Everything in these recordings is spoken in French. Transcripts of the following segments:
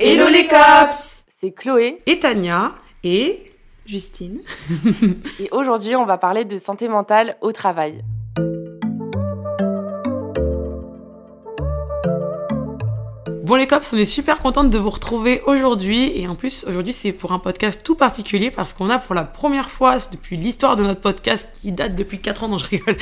Hello les cops C'est Chloé Et Tania et Justine. et aujourd'hui on va parler de santé mentale au travail. Bon les cops, on est super contente de vous retrouver aujourd'hui et en plus aujourd'hui c'est pour un podcast tout particulier parce qu'on a pour la première fois depuis l'histoire de notre podcast qui date depuis 4 ans, non je rigole,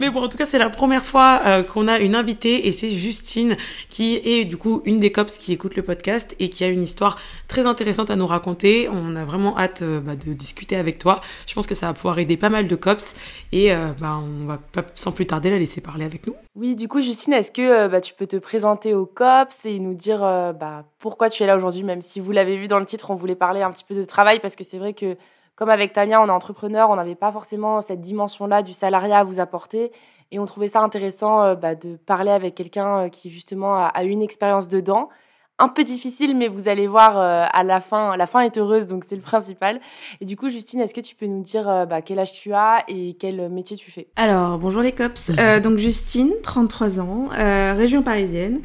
mais bon en tout cas c'est la première fois euh, qu'on a une invitée et c'est Justine qui est du coup une des cops qui écoute le podcast et qui a une histoire très intéressante à nous raconter. On a vraiment hâte euh, bah, de discuter avec toi. Je pense que ça va pouvoir aider pas mal de cops et euh, bah, on va sans plus tarder la laisser parler avec nous. Oui, du coup Justine, est-ce que euh, bah, tu peux te présenter au COPS et nous dire euh, bah, pourquoi tu es là aujourd'hui, même si vous l'avez vu dans le titre, on voulait parler un petit peu de travail parce que c'est vrai que comme avec Tania, on est entrepreneur, on n'avait pas forcément cette dimension-là du salariat à vous apporter et on trouvait ça intéressant euh, bah, de parler avec quelqu'un qui justement a, a une expérience dedans. Un peu difficile, mais vous allez voir euh, à la fin, la fin est heureuse, donc c'est le principal. Et du coup, Justine, est-ce que tu peux nous dire euh, bah, quel âge tu as et quel métier tu fais? Alors, bonjour les cops. Euh, donc Justine, 33 ans, euh, région parisienne.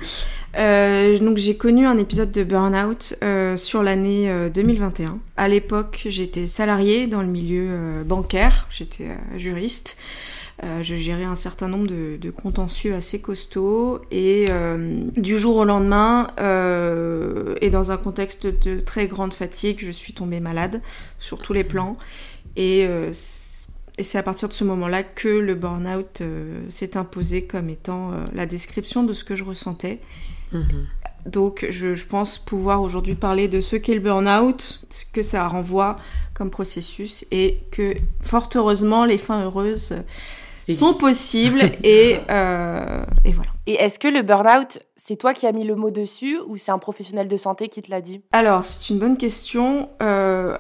Euh, donc j'ai connu un épisode de burn-out euh, sur l'année euh, 2021. À l'époque, j'étais salariée dans le milieu euh, bancaire, j'étais euh, juriste. Euh, je gérais un certain nombre de, de contentieux assez costauds et euh, du jour au lendemain, euh, et dans un contexte de très grande fatigue, je suis tombée malade sur tous les plans. Et, c'est à partir de ce moment-là que le burn-out euh, s'est imposé comme étant euh, la description de ce que je ressentais. Donc je, je pense pouvoir aujourd'hui parler de ce qu'est le burn-out, ce que ça renvoie comme processus et que fort heureusement les fins heureuses sont possibles et, euh, et voilà. Et est-ce que le burn-out, c'est toi qui as mis le mot dessus ou c'est un professionnel de santé qui te l'a dit? Alors, c'est une bonne question. Euh,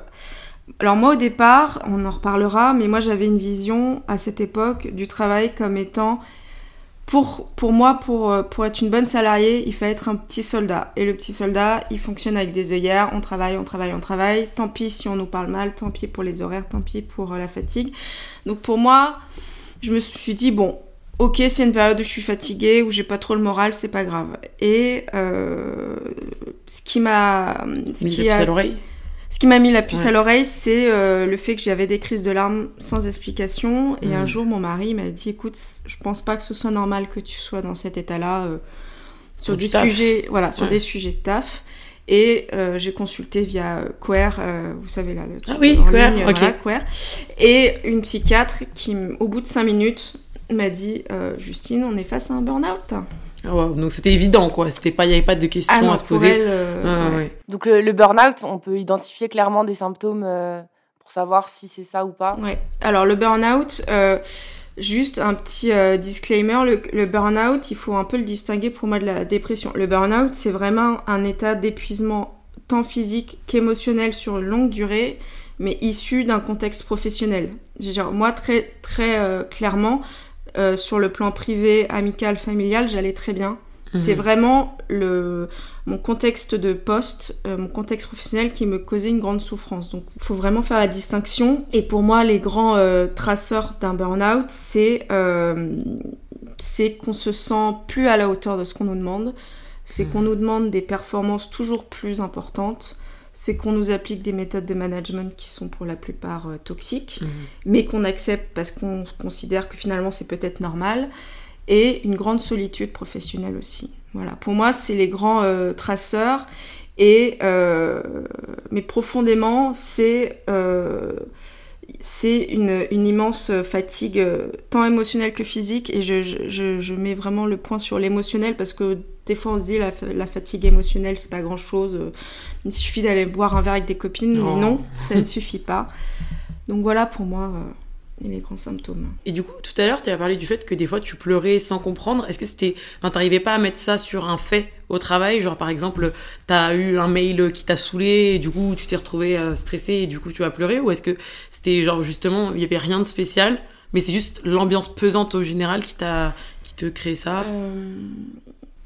alors moi, au départ, on en reparlera, mais moi, j'avais une vision à cette époque du travail comme étant, pour, pour moi, pour, pour être une bonne salariée, il fallait être un petit soldat. Et le petit soldat, il fonctionne avec des œillères, on travaille, on travaille, on travaille. Tant pis si on nous parle mal, tant pis pour les horaires, tant pis pour euh, la fatigue. Donc pour moi, je me suis dit, bon, ok, c'est une période où je suis fatiguée, où j'ai pas trop le moral, c'est pas grave. Et euh, ce qui m'a... Ce Mais qui j'ai a- à l'oreille. ce qui m'a mis la puce Ouais. à l'oreille, c'est euh, le fait que j'avais des crises de larmes sans explication. Et Mm. un jour, mon mari m'a dit, écoute, je pense pas que ce soit normal que tu sois dans cet état-là euh, sur Sur du des taf. sujets, voilà, sur Ouais. des sujets de taf. Et euh, j'ai consulté via euh, Queer, euh, vous savez là, le truc Ah oui, en Queer, ligne, ok. voilà, Queer. Et une psychiatre qui, au bout de cinq minutes, m'a dit, euh, Justine, on est face à un burn-out. Ah ouais, donc c'était évident quoi, c'était pas, il y avait pas de questions Ah non, à se poser. elle, euh, Ah, ouais. ouais. Donc le, le burn-out, on peut identifier clairement des symptômes euh, pour savoir si c'est ça ou pas. Ouais. Alors le burn-out, euh, juste un petit euh, disclaimer, le, le burn-out, il faut un peu le distinguer pour moi de la dépression. Le burn-out, c'est vraiment un état d'épuisement tant physique qu'émotionnel sur une longue durée, mais issu d'un contexte professionnel. Genre, moi, très, très euh, clairement, euh, sur le plan privé, amical, familial, j'allais très bien. C'est Mhm. vraiment le, mon contexte de poste, euh, mon contexte professionnel qui me causait une grande souffrance. Donc, il faut vraiment faire la distinction. Et pour moi, les grands euh, traceurs d'un burn-out, c'est euh, c'est qu'on se sent plus à la hauteur de ce qu'on nous demande. C'est qu'on nous demande des performances toujours plus importantes. C'est qu'on nous applique des méthodes de management qui sont pour la plupart euh, toxiques, Mhm. mais qu'on accepte parce qu'on considère que finalement c'est peut-être normal et une grande solitude professionnelle aussi. Voilà, pour moi, c'est les grands euh, traceurs. Et euh, mais profondément, c'est euh, une, une immense fatigue, tant émotionnelle que physique. Et je, je- je, je mets vraiment le point sur l'émotionnel parce que des fois on se dit la, la fatigue émotionnelle, c'est pas grand chose. Il suffit d'aller boire un verre avec des copines, Non. mais non, ça ne suffit pas. Donc voilà pour moi. Euh, les grands symptômes. Et du coup, tout à l'heure, tu as parlé du fait que des fois tu pleurais sans comprendre. Est-ce que c'était. Enfin, t'arrivais pas à mettre ça sur un fait au travail? Genre, par exemple, t'as eu un mail qui t'a saoulé, et du coup, tu t'es retrouvé euh, stressé, et du coup, tu as pleuré Ou est-ce que c'était genre justement, il y avait rien de spécial, mais c'est juste l'ambiance pesante au général qui t'a qui te crée ça? Euh,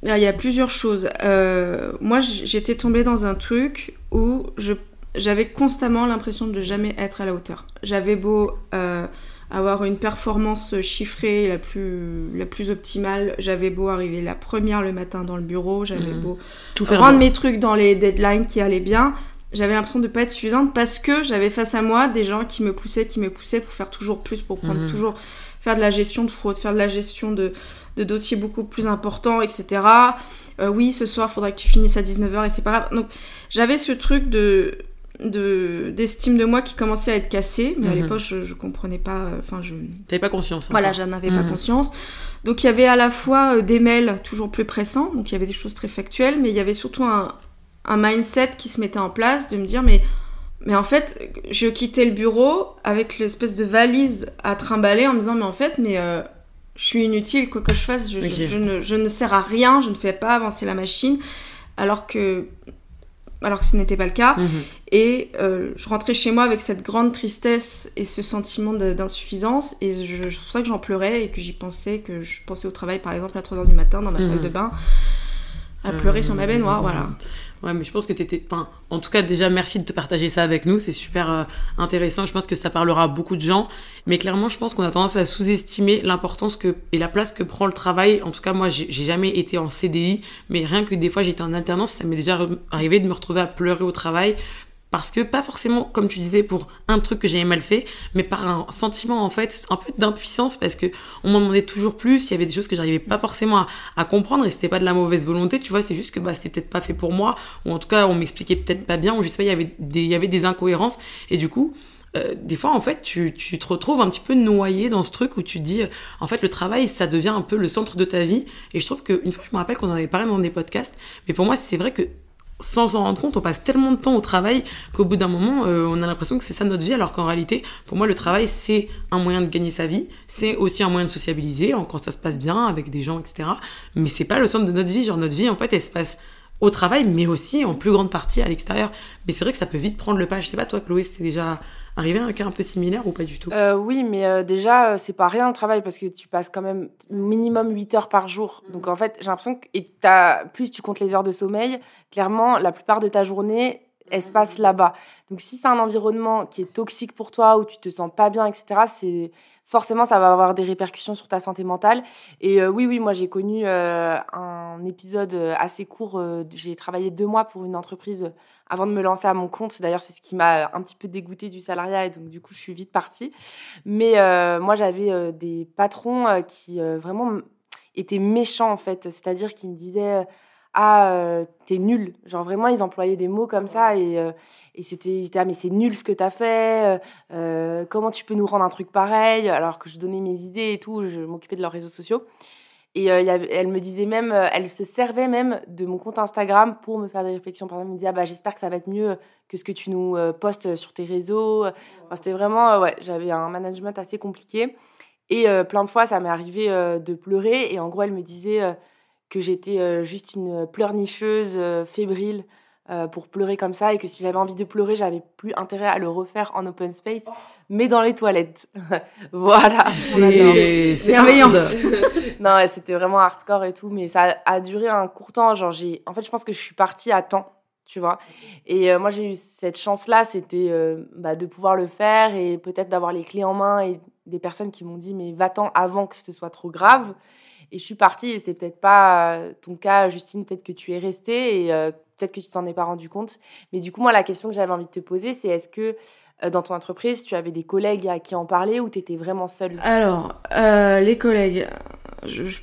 Il y a plusieurs choses. Euh, moi, j'étais tombée dans un truc où je j'avais constamment l'impression de jamais être à la hauteur. J'avais beau euh, avoir une performance chiffrée la plus, la plus optimale, j'avais beau arriver la première le matin dans le bureau, j'avais mmh. beau Tout faire rendre mes trucs dans les deadlines qui allaient bien, j'avais l'impression de ne pas être suffisante parce que j'avais face à moi des gens qui me poussaient, qui me poussaient pour faire toujours plus, pour prendre mmh. toujours, faire de la gestion de fraude, faire de la gestion de, de dossiers beaucoup plus importants, etc. Euh, oui, ce soir, il faudra que tu finisses à 19h et c'est pas grave. Donc, j'avais ce truc de de d'estime de moi qui commençait à être cassée mais à mhm. l'époque je, je comprenais pas euh, enfin je t'avais pas conscience voilà j'en avais pas mhm. conscience donc il y avait à la fois euh, des mails toujours plus pressants donc il y avait des choses très factuelles mais il y avait surtout un, un mindset qui se mettait en place de me dire mais mais en fait je quittais le bureau avec l'espèce de valise à trimballer en me disant mais en fait mais euh, je suis inutile quoi que je fasse je, je, ne, je ne sers à rien je ne fais pas avancer la machine alors que alors que ce n'était pas le cas. Mhm. Et euh, je rentrais chez moi avec cette grande tristesse et ce sentiment d'insuffisance. Et c'est pour ça que j'en pleurais et que j'y pensais, que je pensais au travail par exemple à 3h du matin dans ma salle mhm. de bain, à pleurer sur ma baignoire, voilà. Ouais, mais je pense que t'étais. Enfin, en tout cas, déjà, merci de te partager ça avec nous. C'est super euh, intéressant. Je pense que ça parlera à beaucoup de gens. Mais clairement, je pense qu'on a tendance à sous-estimer l'importance que et la place que prend le travail. En tout cas, moi, j'ai jamais été en CDI, mais rien que des fois, j'étais en alternance, ça m'est déjà arrivé de me retrouver à pleurer au travail parce que pas forcément comme tu disais pour un truc que j'avais mal fait mais par un sentiment en fait un peu d'impuissance parce que on m'en demandait toujours plus il y avait des choses que j'arrivais pas forcément à, comprendre et c'était pas de la mauvaise volonté tu vois c'est juste que bah c'était peut-être pas fait pour moi ou en tout cas on m'expliquait peut-être pas bien ou je sais pas il y avait des il y avait des incohérences et du coup euh, des fois, en fait, tu, tu te retrouves un petit peu noyé dans ce truc où tu dis, en fait, le travail, ça devient un peu le centre de ta vie. Et je trouve qu'une fois, je me rappelle qu'on en avait parlé dans des podcasts, mais pour moi, c'est vrai que sans s'en rendre compte, on passe tellement de temps au travail qu'au bout d'un moment, euh, on a l'impression que c'est ça notre vie, alors qu'en réalité, pour moi, le travail, c'est un moyen de gagner sa vie, c'est aussi un moyen de sociabiliser, quand ça se passe bien, avec des gens, etc. Mais c'est pas le centre de notre vie, genre notre vie, en fait, elle se passe au travail, mais aussi en plus grande partie à l'extérieur. Mais c'est vrai que ça peut vite prendre le pas. Je sais pas, toi, Chloé, c'est déjà arrivé un cas un peu similaire ou pas du tout? Euh, Oui, mais euh, déjà, euh, c'est pas rien le travail parce que tu passes quand même minimum 8 heures par jour. Donc en fait, j'ai l'impression que et as, plus tu comptes les heures de sommeil, clairement, la plupart de ta journée, passe là-bas. Donc si c'est un environnement qui est toxique pour toi, où tu te sens pas bien, etc., c'est forcément ça va avoir des répercussions sur ta santé mentale. Et oui, oui, moi j'ai connu un épisode assez court. j'ai travaillé deux mois pour une entreprise avant de me lancer à mon compte. D'ailleurs, c'est ce qui m'a un petit peu dégoûté du salariat et donc du coup, je suis vite partie. Mais euh, moi, j'avais euh, des patrons euh, qui vraiment étaient méchants en fait, c'est-à-dire qu'ils me disaient ah t'es nul genre vraiment ils employaient des mots comme ça et, et c'était ah mais c'est nul ce que t'as fait comment tu peux nous rendre un truc pareil alors que je donnais mes idées et tout je m'occupais de leurs réseaux sociaux et euh, elle me disait même, euh, elle se servait même de mon compte Instagram pour me faire des réflexions. Par exemple, elle me disait ah bah, J'espère que ça va être mieux que ce que tu nous euh, postes sur tes réseaux. C'était vraiment, ouais, j'avais un management assez compliqué. Et plein de fois, ça m'est arrivé de pleurer. Et en gros, elle me disait que j'étais juste une pleurnicheuse fébrile. Euh, pour pleurer comme ça et que si j'avais envie de pleurer, j'avais plus intérêt à le refaire en open space, mais dans les toilettes. voilà. C'est bienveillance. non, c'était vraiment hardcore et tout, mais ça a duré un court temps. Genre, j'ai, en fait, je pense que je suis partie à temps, tu vois. Et euh, moi, j'ai eu cette chance-là, c'était euh, bah, de pouvoir le faire et peut-être d'avoir les clés en main et des personnes qui m'ont dit, mais va-t'en avant que ce soit trop grave. Et je suis partie, et c'est peut-être pas ton cas, Justine, peut-être que tu es restée, et peut-être que tu t'en es pas rendu compte. Mais du coup, moi, la question que j'avais envie de te poser, c'est est-ce que euh, dans ton entreprise, tu avais des collègues à qui en parler ou tu étais vraiment seule? Alors, euh, les collègues, je, je,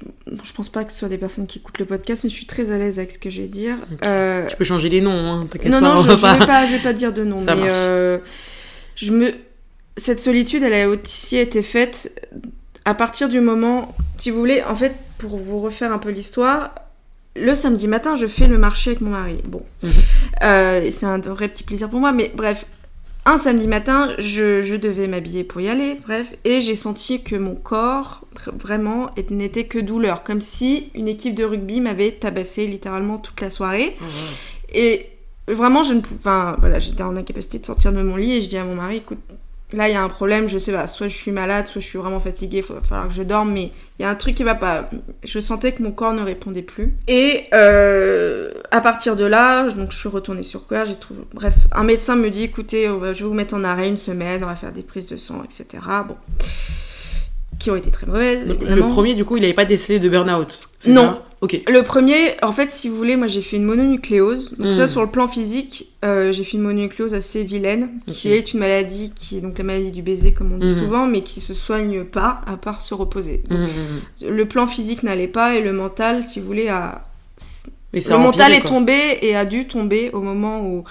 pense pas que ce soit des personnes qui écoutent le podcast, mais je suis très à l'aise avec ce que je vais dire. Euh, tu peux changer les noms, hein, t'inquiète non, pas. Non, je, ne vais pas, je vais pas dire de nom, mais je me... cette solitude, elle a aussi été faite à partir du moment, si vous voulez, en fait, pour vous refaire un peu l'histoire, le samedi matin, je fais le marché avec mon mari. Bon, mhm. euh, c'est un vrai petit plaisir pour moi, mais bref, un samedi matin, je, je devais m'habiller pour y aller, bref, et j'ai senti que mon corps, vraiment, n'était que douleur, comme si une équipe de rugby m'avait tabassé littéralement toute la soirée. Et vraiment, je ne pouvais, enfin, voilà, j'étais en incapacité de sortir de mon lit et je dis à mon mari, écoute, là il y a un problème, je sais pas, soit je suis malade, soit je suis vraiment fatiguée, il va falloir que je dorme, mais il y a un truc qui va pas. Je sentais que mon corps ne répondait plus. Et euh, à partir de là, donc je suis retournée sur quoi. Bref, un médecin me dit, écoutez, je vais vous mettre en arrêt une semaine, on va faire des prises de sang, etc. Bon qui ont été très mauvaises. le premier, du coup, il n'avait pas décelé de burn-out Non. ok. Le premier, en fait, si vous voulez, moi j'ai fait une mononucléose. Donc, ça, hmm. sur le plan physique, euh, j'ai fait une mononucléose assez vilaine, qui est une maladie qui est donc la maladie du baiser, comme on dit hmm. souvent, mais qui se soigne pas à part se reposer. Hmm, le plan physique n'allait pas et le mental, si vous voulez, a. le mental est tombé et a dû tomber au moment où,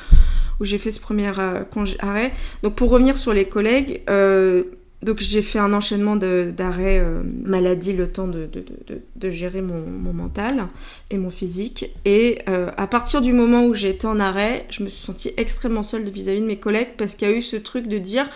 où j'ai fait ce premier euh, arrêt. Donc, pour revenir sur les collègues, euh, donc j'ai fait un enchaînement d'arrêts euh, maladie, le temps de, de, gérer mon, mon, mental et mon physique. Et euh, à partir du moment où j'étais en arrêt, je me suis sentie extrêmement seule vis-à-vis de mes collègues parce qu'il y a eu ce truc de dire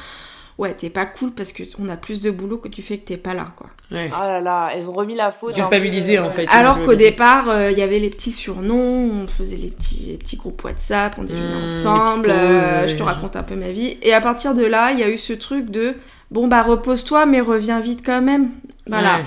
ouais t'es pas cool parce qu'on a plus de boulot que tu fais que t'es pas là quoi. Ouais. Oh là là, elles ont remis la faute. Culpabilisé en fait. Alors qu'au départ euh, il y avait les petits surnoms, on faisait les petits, les petits groupes WhatsApp, on déjeunait mmh, ensemble, je te raconte un peu ma vie. Et à partir de là il y a eu ce truc de bon bah repose-toi mais reviens vite quand même. Voilà.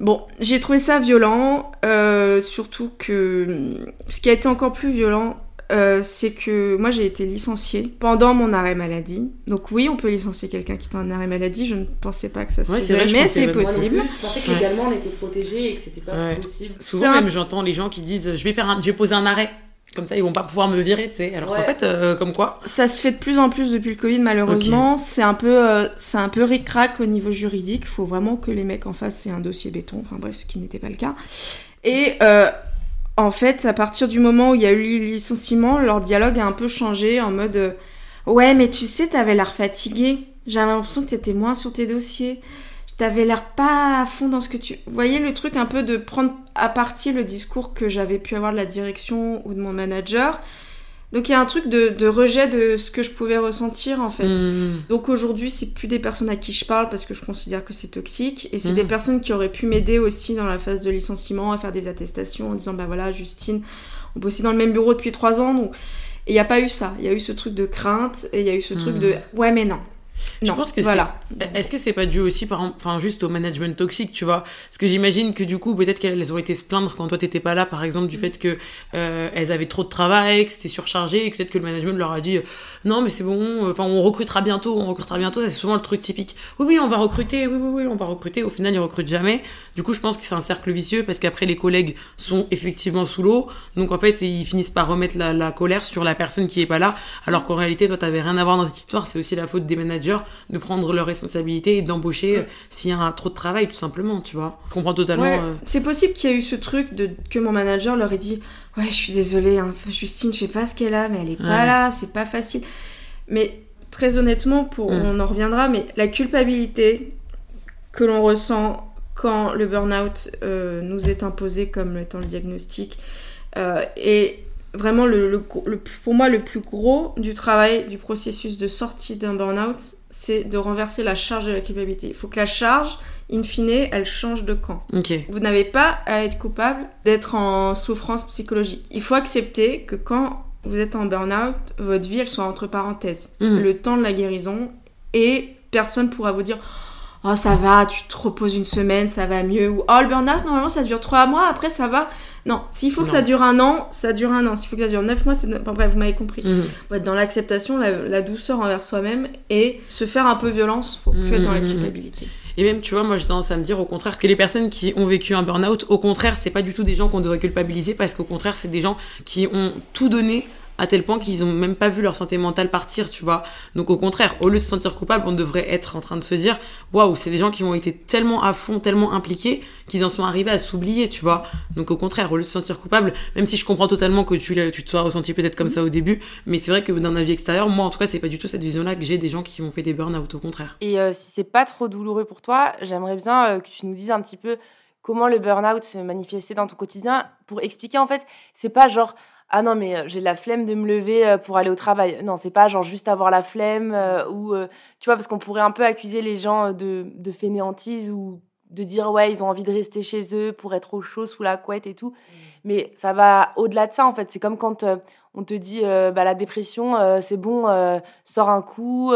Bon, j'ai trouvé ça violent, euh, surtout que ce qui a été encore plus violent, euh, c'est que moi j'ai été licenciée pendant mon arrêt maladie. Donc oui, on peut licencier quelqu'un qui est en arrêt maladie. Je ne pensais pas que ça se faisait, mais c'est possible. je pensais que légalement on était protégé et que c'était pas possible. Souvent même j'entends les gens qui disent je vais faire un... je vais poser un arrêt comme ça, ils vont pas pouvoir me virer, tu sais. Alors qu'en fait, euh, comme quoi. Ça se fait de plus en plus depuis le Covid, malheureusement. C'est un peu, euh, c'est un peu ric-rac au niveau juridique. Il faut vraiment que les mecs en face aient un dossier béton. Enfin bref, ce qui n'était pas le cas. Et euh, en fait, à partir du moment où il y a eu le licenciement, leur dialogue a un peu changé en mode Ouais, mais tu sais, t'avais l'air fatigué. J'avais l'impression que t'étais moins sur tes dossiers t'avais l'air pas à fond dans ce que tu... Vous voyez le truc un peu de prendre à partie le discours que j'avais pu avoir de la direction ou de mon manager. Donc il y a un truc de, rejet de ce que je pouvais ressentir en fait. Mmh. Donc aujourd'hui c'est plus des personnes à qui je parle parce que je considère que c'est toxique et c'est des mmh. personnes qui auraient pu m'aider aussi dans la phase de licenciement à faire des attestations en disant bah voilà Justine on bossait dans le même bureau depuis trois ans donc et il n'y a pas eu ça. Il y a eu ce truc de crainte et il y a eu ce truc de ouais mais non je pense que voilà. Est-ce que c'est pas dû aussi par enfin juste au management toxique, tu vois? Parce que j'imagine que du coup peut-être qu'elles ont été se plaindre quand toi t'étais pas là, par exemple du fait que euh, elles avaient trop de travail, que c'était surchargé, et peut-être que le management leur a dit euh, non mais c'est bon, enfin on recrutera bientôt, on recrutera bientôt. C'est souvent le truc typique. Oui oui on va recruter, oui oui oui on va recruter. Au final ils recrutent jamais. Du coup je pense que c'est un cercle vicieux parce qu'après les collègues sont effectivement sous l'eau, donc en fait ils finissent par remettre la, la colère sur la personne qui est pas là, alors qu'en réalité toi t'avais rien à voir dans cette histoire. C'est aussi la faute des managers de prendre leurs responsabilités et d'embaucher euh, s'il y a trop de travail, tout simplement, tu vois. Je comprends totalement. Euh. C'est possible qu'il y ait eu ce truc de que mon manager leur ait dit Ouais, je suis désolée, hein, Justine, je sais pas ce qu'elle a, mais elle est pas là, c'est pas facile. Mais très honnêtement, pour, mm. on en reviendra, mais la culpabilité que l'on ressent quand le burn-out euh, nous est imposé comme étant le diagnostic est vraiment le, le, pour moi le plus gros du travail du processus de sortie d'un burn-out c'est de renverser la charge de la culpabilité. Il faut que la charge, in fine, elle change de camp. Vous n'avez pas à être coupable d'être en souffrance psychologique. Il faut accepter que quand vous êtes en burn-out, votre vie, elle soit entre parenthèses. Mmh. Le temps de la guérison et personne pourra vous dire oh ça va, tu te reposes une semaine, ça va mieux, ou oh le burn-out normalement ça dure trois mois, après ça va. Non, s'il faut que ça dure un an, ça dure un an. S'il faut que ça dure neuf mois, c'est. bref, vous m'avez compris. Mmh. être dans l'acceptation, la, douceur envers soi-même et se faire un peu violence pour plus être dans la mmh. culpabilité. Et même, tu vois, moi j'ai tendance à me dire au contraire que les personnes qui ont vécu un burn-out, au contraire, c'est pas du tout des gens qu'on devrait culpabiliser parce qu'au contraire, c'est des gens qui ont tout donné à tel point qu'ils ont même pas vu leur santé mentale partir, tu vois. Donc au contraire, au lieu de se sentir coupable, on devrait être en train de se dire, waouh, c'est des gens qui ont été tellement à fond, tellement impliqués, qu'ils en sont arrivés à s'oublier, tu vois. Donc au contraire, au lieu de se sentir coupable, même si je comprends totalement que tu, tu te sois ressenti peut-être comme ça au début, mais c'est vrai que dans un vie extérieure, moi en tout cas, c'est pas du tout cette vision-là que j'ai des gens qui ont fait des burn-out, au contraire. Et euh, si c'est pas trop douloureux pour toi, j'aimerais bien euh, que tu nous dises un petit peu comment le burn-out se manifestait dans ton quotidien pour expliquer en fait, c'est pas genre ah non mais j'ai la flemme de me lever pour aller au travail. Non, c'est pas genre juste avoir la flemme ou tu vois parce qu'on pourrait un peu accuser les gens de, de fainéantise ou de dire ouais ils ont envie de rester chez eux pour être au chaud sous la couette et tout. Mmh. Mais ça va au-delà de ça en fait. C'est comme quand on te dit euh, bah, la dépression, euh, c'est bon, euh, sors un coup,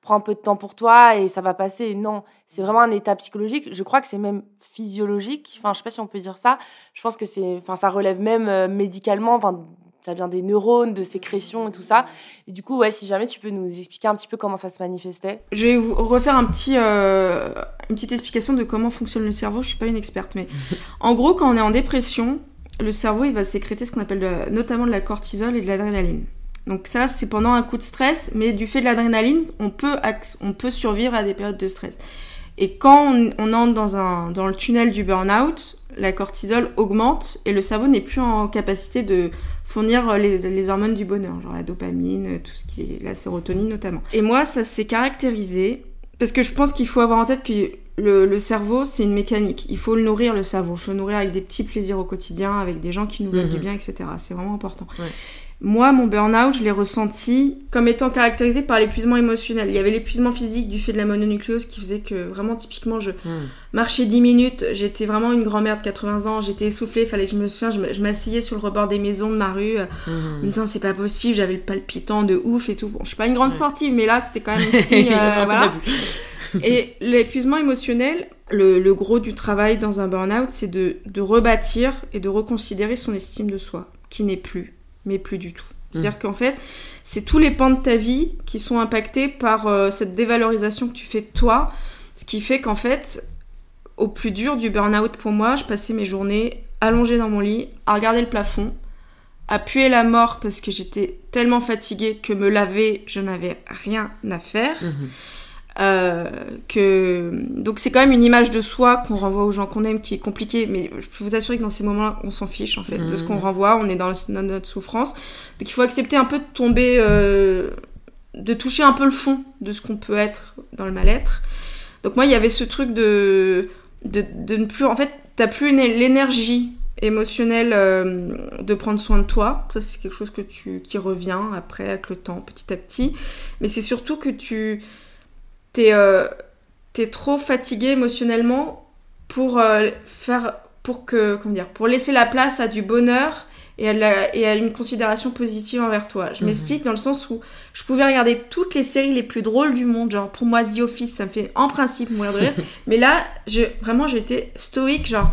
prends un peu de temps pour toi et ça va passer. Non, c'est vraiment un état psychologique. Je crois que c'est même physiologique. Enfin, je sais pas si on peut dire ça. Je pense que c'est, enfin, ça relève même médicalement. Enfin, ça vient des neurones, de sécrétions et tout ça. Et du coup, ouais, si jamais tu peux nous expliquer un petit peu comment ça se manifestait. Je vais vous refaire un petit, une petite explication de comment fonctionne le cerveau. Je suis pas une experte, mais en gros, quand on est en dépression, le cerveau il va sécréter ce qu'on appelle notamment de la cortisol et de l'adrénaline. Donc ça, c'est pendant un coup de stress, mais du fait de l'adrénaline, on peut, on peut survivre à des périodes de stress. Et quand on, entre dans, un, dans le tunnel du burn-out, la cortisol augmente et le cerveau n'est plus en capacité de fournir les, les, hormones du bonheur, genre la dopamine, tout ce qui est la sérotonine notamment. Et moi, ça s'est caractérisé parce que je pense qu'il faut avoir en tête que le, cerveau, c'est une mécanique. Il faut le nourrir, le cerveau. Il faut le nourrir avec des petits plaisirs au quotidien, avec des gens qui nous veulent du mhm. bien, etc. C'est vraiment important. Moi, mon burn-out, je l'ai ressenti comme étant caractérisé par l'épuisement émotionnel. Il y avait l'épuisement physique du fait de la mononucléose qui faisait que vraiment, typiquement, je hmm. marchais 10 minutes, j'étais vraiment une grand-mère de 80 ans, j'étais essoufflée, fallait que je me souvienne, je m'asseyais sur le rebord des maisons de ma rue. Hmm. En même temps, c'est pas possible, j'avais le palpitant de ouf et tout. Bon, je suis pas une grande sportive, mais là, c'était quand même un signe. Euh, voilà. Et l'épuisement émotionnel, le, gros du travail dans un burn-out, c'est de, rebâtir et de reconsidérer son estime de soi, qui n'est plus, mais plus du tout. C'est-à-dire mmh. qu'en fait, c'est tous les pans de ta vie qui sont impactés par euh, cette dévalorisation que tu fais de toi, ce qui fait qu'en fait, au plus dur du burn-out pour moi, je passais mes journées allongée dans mon lit, à regarder le plafond, à puer la mort parce que j'étais tellement fatiguée que me laver, je n'avais rien à faire. Mmh. Euh, que donc c'est quand même une image de soi qu'on renvoie aux gens qu'on aime qui est compliquée mais je peux vous assurer que dans ces moments-là on s'en fiche en fait de ce qu'on mmh. renvoie. On est dans, notre souffrance. Donc il faut accepter un peu de tomber euh, de toucher un peu le fond de ce qu'on peut être dans le mal-être. Donc moi il y avait ce truc de de, de ne plus en fait t'as plus l'énergie émotionnelle euh, de prendre soin de toi. Ça c'est quelque chose que tu qui revient après avec le temps petit à petit. Mais c'est surtout que tu t'es euh, es trop fatigué émotionnellement pour euh, faire pour que comment dire pour laisser la place à du bonheur et à, et à une considération positive envers toi. Je mhm. m'explique dans le sens où je pouvais regarder toutes les séries les plus drôles du monde, genre pour moi The Office, ça me fait en principe mourir de rire, mais là, je, vraiment j'étais stoïque, genre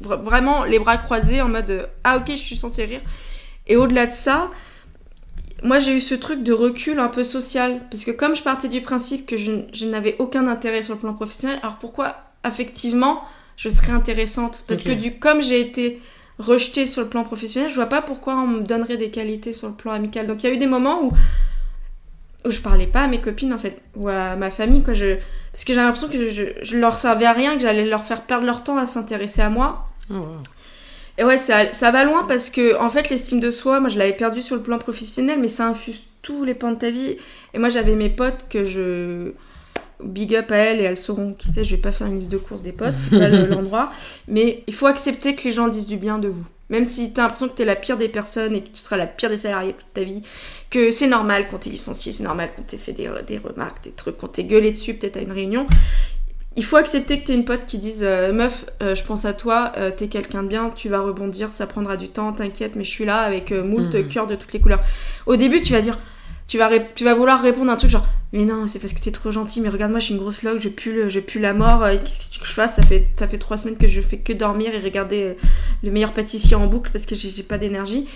vraiment les bras croisés en mode ah ok je suis censée rire. Et au-delà de ça, moi j'ai eu ce truc de recul un peu social, parce que comme je partais du principe que je, n'avais aucun intérêt sur le plan professionnel, alors pourquoi affectivement je serais intéressante? Parce que du comme j'ai été rejetée sur le plan professionnel, je vois pas pourquoi on me donnerait des qualités sur le plan amical. Donc il y a eu des moments où où je parlais pas à mes copines en fait ou à ma famille quoi. Je parce que j'ai l'impression que je, je, leur servais à rien que j'allais leur faire perdre leur temps à s'intéresser à moi. Oh, et ouais, ça, ça va loin parce que, en fait, l'estime de soi, moi, je l'avais perdu sur le plan professionnel, mais ça infuse tous les pans de ta vie. Et moi, j'avais mes potes que je. Big up à elles et elles sauront qui c'est. Je vais pas faire une liste de courses des potes, c'est pas l'endroit. Mais il faut accepter que les gens disent du bien de vous. Même si tu as l'impression que tu es la pire des personnes et que tu seras la pire des salariés toute ta vie, que c'est normal qu'on t'ait licencié, c'est normal qu'on t'ait fait des, des, remarques, des trucs, qu'on t'ait gueulé dessus peut-être à une réunion, il faut accepter que tu aies une pote qui dise euh, Meuf, euh, je pense à toi, euh, t'es quelqu'un de bien, tu vas rebondir, ça prendra du temps, t'inquiète, mais je suis là avec moult mmh. cœurs de toutes les couleurs. Au début, tu vas dire tu vas, tu vas vouloir répondre un truc genre mais non c'est parce que t'es trop gentil mais regarde moi je suis une grosse log je pue je pue la mort qu'est-ce que tu veux que je fasse? Ça fait ça fait trois semaines que je fais que dormir et regarder le meilleur pâtissier en boucle parce que j'ai pas d'énergie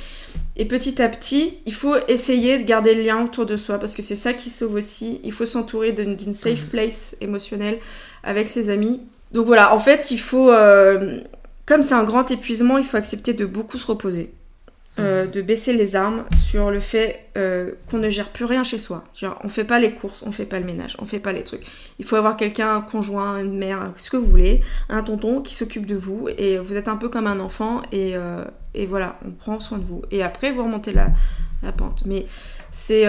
et petit à petit il faut essayer de garder le lien autour de soi parce que c'est ça qui sauve aussi il faut s'entourer d'une safe mmh. place émotionnelle avec ses amis. Donc voilà, en fait, il faut, euh, comme c'est un grand épuisement, il faut accepter de beaucoup se reposer. Euh, mhm. de baisser les armes sur le fait euh, qu'on ne gère plus rien chez soi. Genre, on fait pas les courses, on fait pas le ménage, on fait pas les trucs. Il faut avoir quelqu'un, un conjoint, une mère, ce que vous voulez, un tonton qui s'occupe de vous et vous êtes un peu comme un enfant et, et voilà, on prend soin de vous. Et après, vous remontez la, la pente. Mais c'est.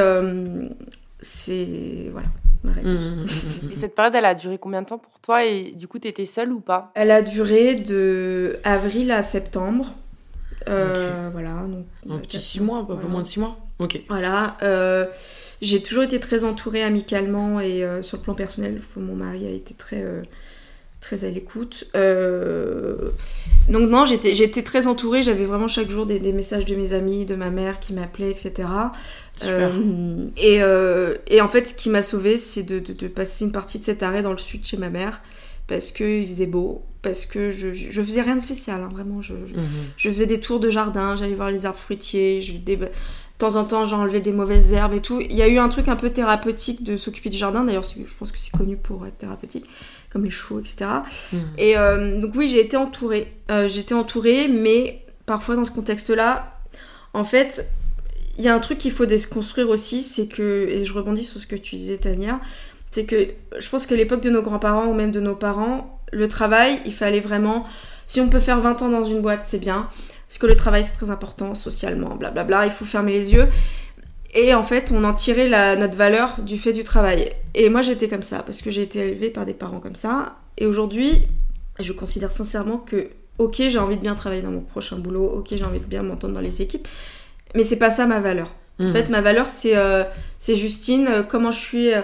c'est. Voilà. Mmh, mmh, mmh, et cette période, elle a duré combien de temps pour toi Et du coup, tu étais seule ou pas? Elle a duré de avril à septembre. Euh, voilà, donc, C'était 6 mois, un peu, moins de 6 mois? Ok. Voilà. Euh, j'ai toujours été très entourée amicalement et euh, sur le plan personnel, mon mari a été très, euh, très à l'écoute. Donc non, j'étais très entourée, j'avais vraiment chaque jour des, messages de mes amis, de ma mère qui m'appelait, etc. et, et, en fait, ce qui m'a sauvée, c'est de, de, passer une partie de cet arrêt dans le sud chez ma mère parce qu'il faisait beau, parce que je, je, faisais rien de spécial, hein, vraiment. Je, mhm. je, faisais des tours de jardin, j'allais voir les arbres fruitiers, je, de temps en temps j'enlevais des mauvaises herbes et tout. Il y a eu un truc un peu thérapeutique de s'occuper du jardin, d'ailleurs je pense que c'est connu pour être thérapeutique, comme les choux, etc. Et mhm. euh, donc oui, j'ai été entourée. Euh, j'étais entourée, mais parfois dans ce contexte-là, en fait, il y a un truc qu'il faut déconstruire aussi, c'est que, et je rebondis sur ce que tu disais Tania, c'est que je pense que l'époque de nos grands-parents ou même de nos parents, le travail, il fallait vraiment. Si on peut faire 20 ans dans une boîte, c'est bien. Parce que le travail, c'est très important socialement, blablabla. Il faut fermer les yeux. Et en fait, on en tirait notre valeur du fait du travail. Et moi, j'étais comme ça, parce que j'ai été élevée par des parents comme ça. Et aujourd'hui, je considère sincèrement que, ok, j'ai envie de bien travailler dans mon prochain boulot, ok, j'ai envie de bien m'entendre dans les équipes, mais c'est pas ça ma valeur. En mmh. fait, ma valeur, c'est euh, Justine, euh, comment je suis. Euh,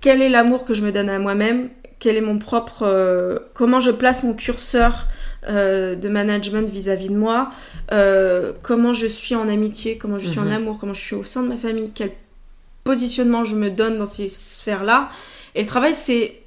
quel est l'amour que je me donne à moi-même, quel est mon propre, comment je place mon curseur de management vis-à-vis de moi, comment je suis en amitié, comment je suis en mhm. amour, comment je suis au sein de ma famille, quel positionnement je me donne dans ces sphères-là. Et le travail, c'est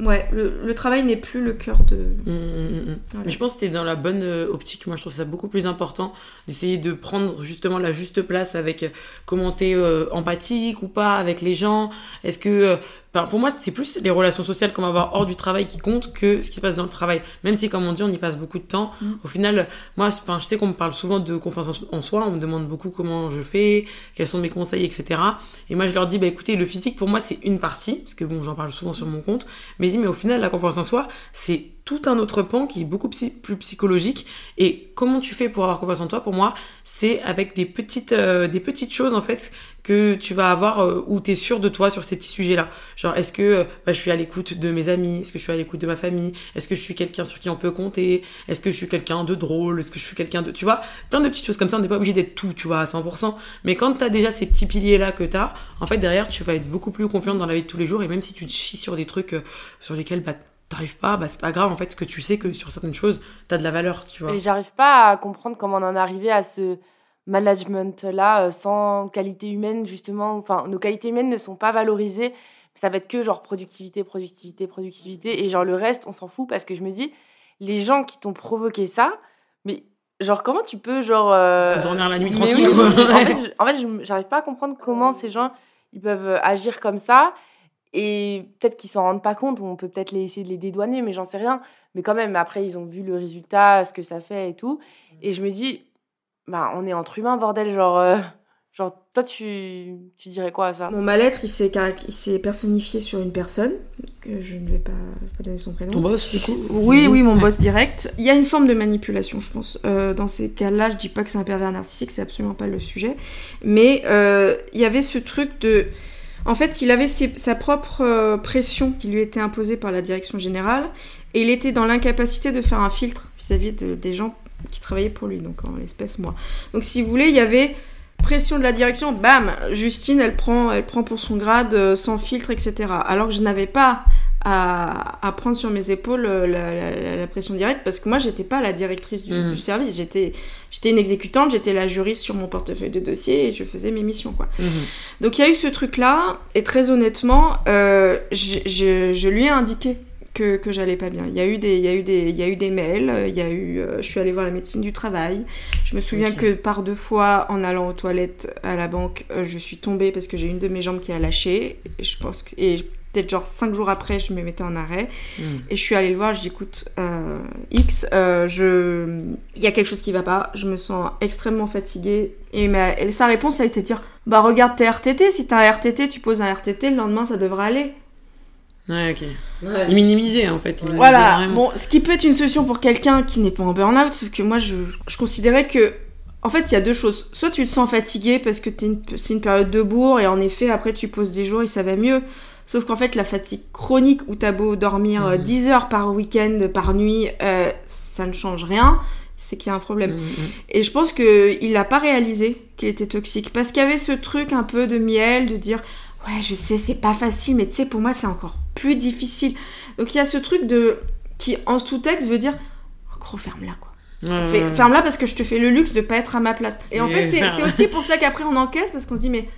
Ouais, le, travail n'est plus le cœur de. Mmh, mmh, mmh, Mais je pense que c'était dans la bonne euh, optique. Moi, je trouve ça beaucoup plus important d'essayer de prendre justement la juste place avec euh, comment t'es euh, empathique ou pas avec les gens. Est-ce que pour moi, c'est plus les relations sociales qu'on va avoir hors du travail qui comptent que ce qui se passe dans le travail. Même si, comme on dit, on y passe beaucoup de temps. Mm. Au final, moi, je sais qu'on me parle souvent de confiance en soi. On me demande beaucoup comment je fais, quels sont mes conseils, etc. Et moi, je leur dis, bah, écoutez, le physique, pour moi, c'est une partie. Parce que bon, j'en parle souvent sur mon compte. Mais je dis, mais au final, la confiance en soi, c'est tout un autre pan qui est beaucoup plus psychologique. Et comment tu fais pour avoir confiance en toi? Pour moi, c'est avec des petites, euh, des petites choses en fait que tu vas avoir euh, où tu es sûr de toi sur ces petits sujets-là. Genre, est-ce que euh, bah, je suis à l'écoute de mes amis? Est-ce que je suis à l'écoute de ma famille? Est-ce que je suis quelqu'un sur qui on peut compter? Est-ce que je suis quelqu'un de drôle? Est-ce que je suis quelqu'un de... Tu vois, plein de petites choses comme ça, on n'est pas obligé d'être tout, tu vois, à 100%. Mais quand tu déjà ces petits piliers-là que tu as, en fait, derrière, tu vas être beaucoup plus confiante dans la vie de tous les jours. Et même si tu te chies sur des trucs sur lesquels bah, t'arrives pas, bah c'est pas grave en fait, que tu sais que sur certaines choses, t'as de la valeur, tu vois. Et j'arrive pas à comprendre comment on en est arrivé à ce management-là euh, sans qualité humaine, justement. Enfin, nos qualités humaines ne sont pas valorisées. Ça va être que genre productivité, productivité, productivité. Et genre le reste, on s'en fout parce que je me dis, les gens qui t'ont provoqué ça, mais genre comment tu peux genre... Euh, Dormir la nuit tranquille. en fait, j'arrive pas à comprendre comment ces gens, ils peuvent agir comme ça et peut-être qu'ils s'en rendent pas compte, on peut peut-être essayer de les dédouaner, mais j'en sais rien. Mais quand même, après, ils ont vu le résultat, ce que ça fait et tout. Mmh. Et je me dis, bah, on est entre humains, bordel, genre. Euh, genre, toi, tu, tu dirais quoi à ça? Mon mal-être, il s'est personnifié sur une personne, que je ne vais pas, donner son prénom. Ton boss, du coup? Oui, oui, mon boss direct. Il y a une forme de manipulation, je pense. Euh, dans ces cas-là, je dis pas que c'est un pervers narcissique, c'est absolument pas le sujet. Mais euh, il y avait ce truc de en fait, il avait sa propre euh, pression qui lui était imposée par la direction générale et il était dans l'incapacité de faire un filtre vis-à-vis des gens qui travaillaient pour lui, donc en l'espèce moi. Donc si vous voulez, il y avait pression de la direction, bam, Justine, elle prend, elle prend pour son grade euh, sans filtre, etc. Alors que je n'avais pas à, prendre sur mes épaules euh, la, pression directe parce que moi j'étais pas la directrice du, mmh. service j'étais j'étais une exécutante j'étais la juriste sur mon portefeuille de dossier et je faisais mes missions quoi mmh. donc il y a eu ce truc là et très honnêtement euh, je, lui ai indiqué que, que j'allais pas bien. Il y a eu des, il y a eu des, il y a eu des mails. Il y a eu, euh, je suis allée voir la médecine du travail. Je me souviens que par deux fois, en allant aux toilettes à la banque, je suis tombée parce que j'ai une de mes jambes qui a lâché. Et je pense que, et peut-être genre cinq jours après, je me mettais en arrêt. Hmm. Et je suis allée le voir, je dis écoute, euh, X, euh, je... il y a quelque chose qui va pas, je me sens extrêmement fatiguée. Et, ma... sa réponse a été de dire bah regarde tes RTT, si t'as un RTT, tu poses un RTT, le lendemain ça devrait aller. Ouais, ok. Il minimisait en fait. voilà, bon, ce qui peut être une solution pour quelqu'un qui n'est pas en burn-out, sauf que moi je, je considérais que en fait, il y a deux choses. Soit tu te sens fatigué parce que c'est une période de bourre et en effet, après tu poses des jours et ça va mieux. Sauf qu'en fait, la fatigue chronique où t'as beau dormir 10 euh, mhm. heures par week-end, par nuit, euh, ça ne change rien. c'est qu'il y a un problème. Et je pense qu'il n'a pas réalisé qu'il était toxique parce qu'il y avait ce truc un peu de miel, de dire ouais, je sais, c'est pas facile, mais tu sais, pour moi, c'est encore plus difficile. Donc il y a ce truc de qui en sous-texte veut dire oh, gros ferme-la quoi. Ferme-la parce que je te fais le luxe de pas être à ma place. Et en fait, c'est aussi pour ça qu'après on encaisse parce qu'on se dit mais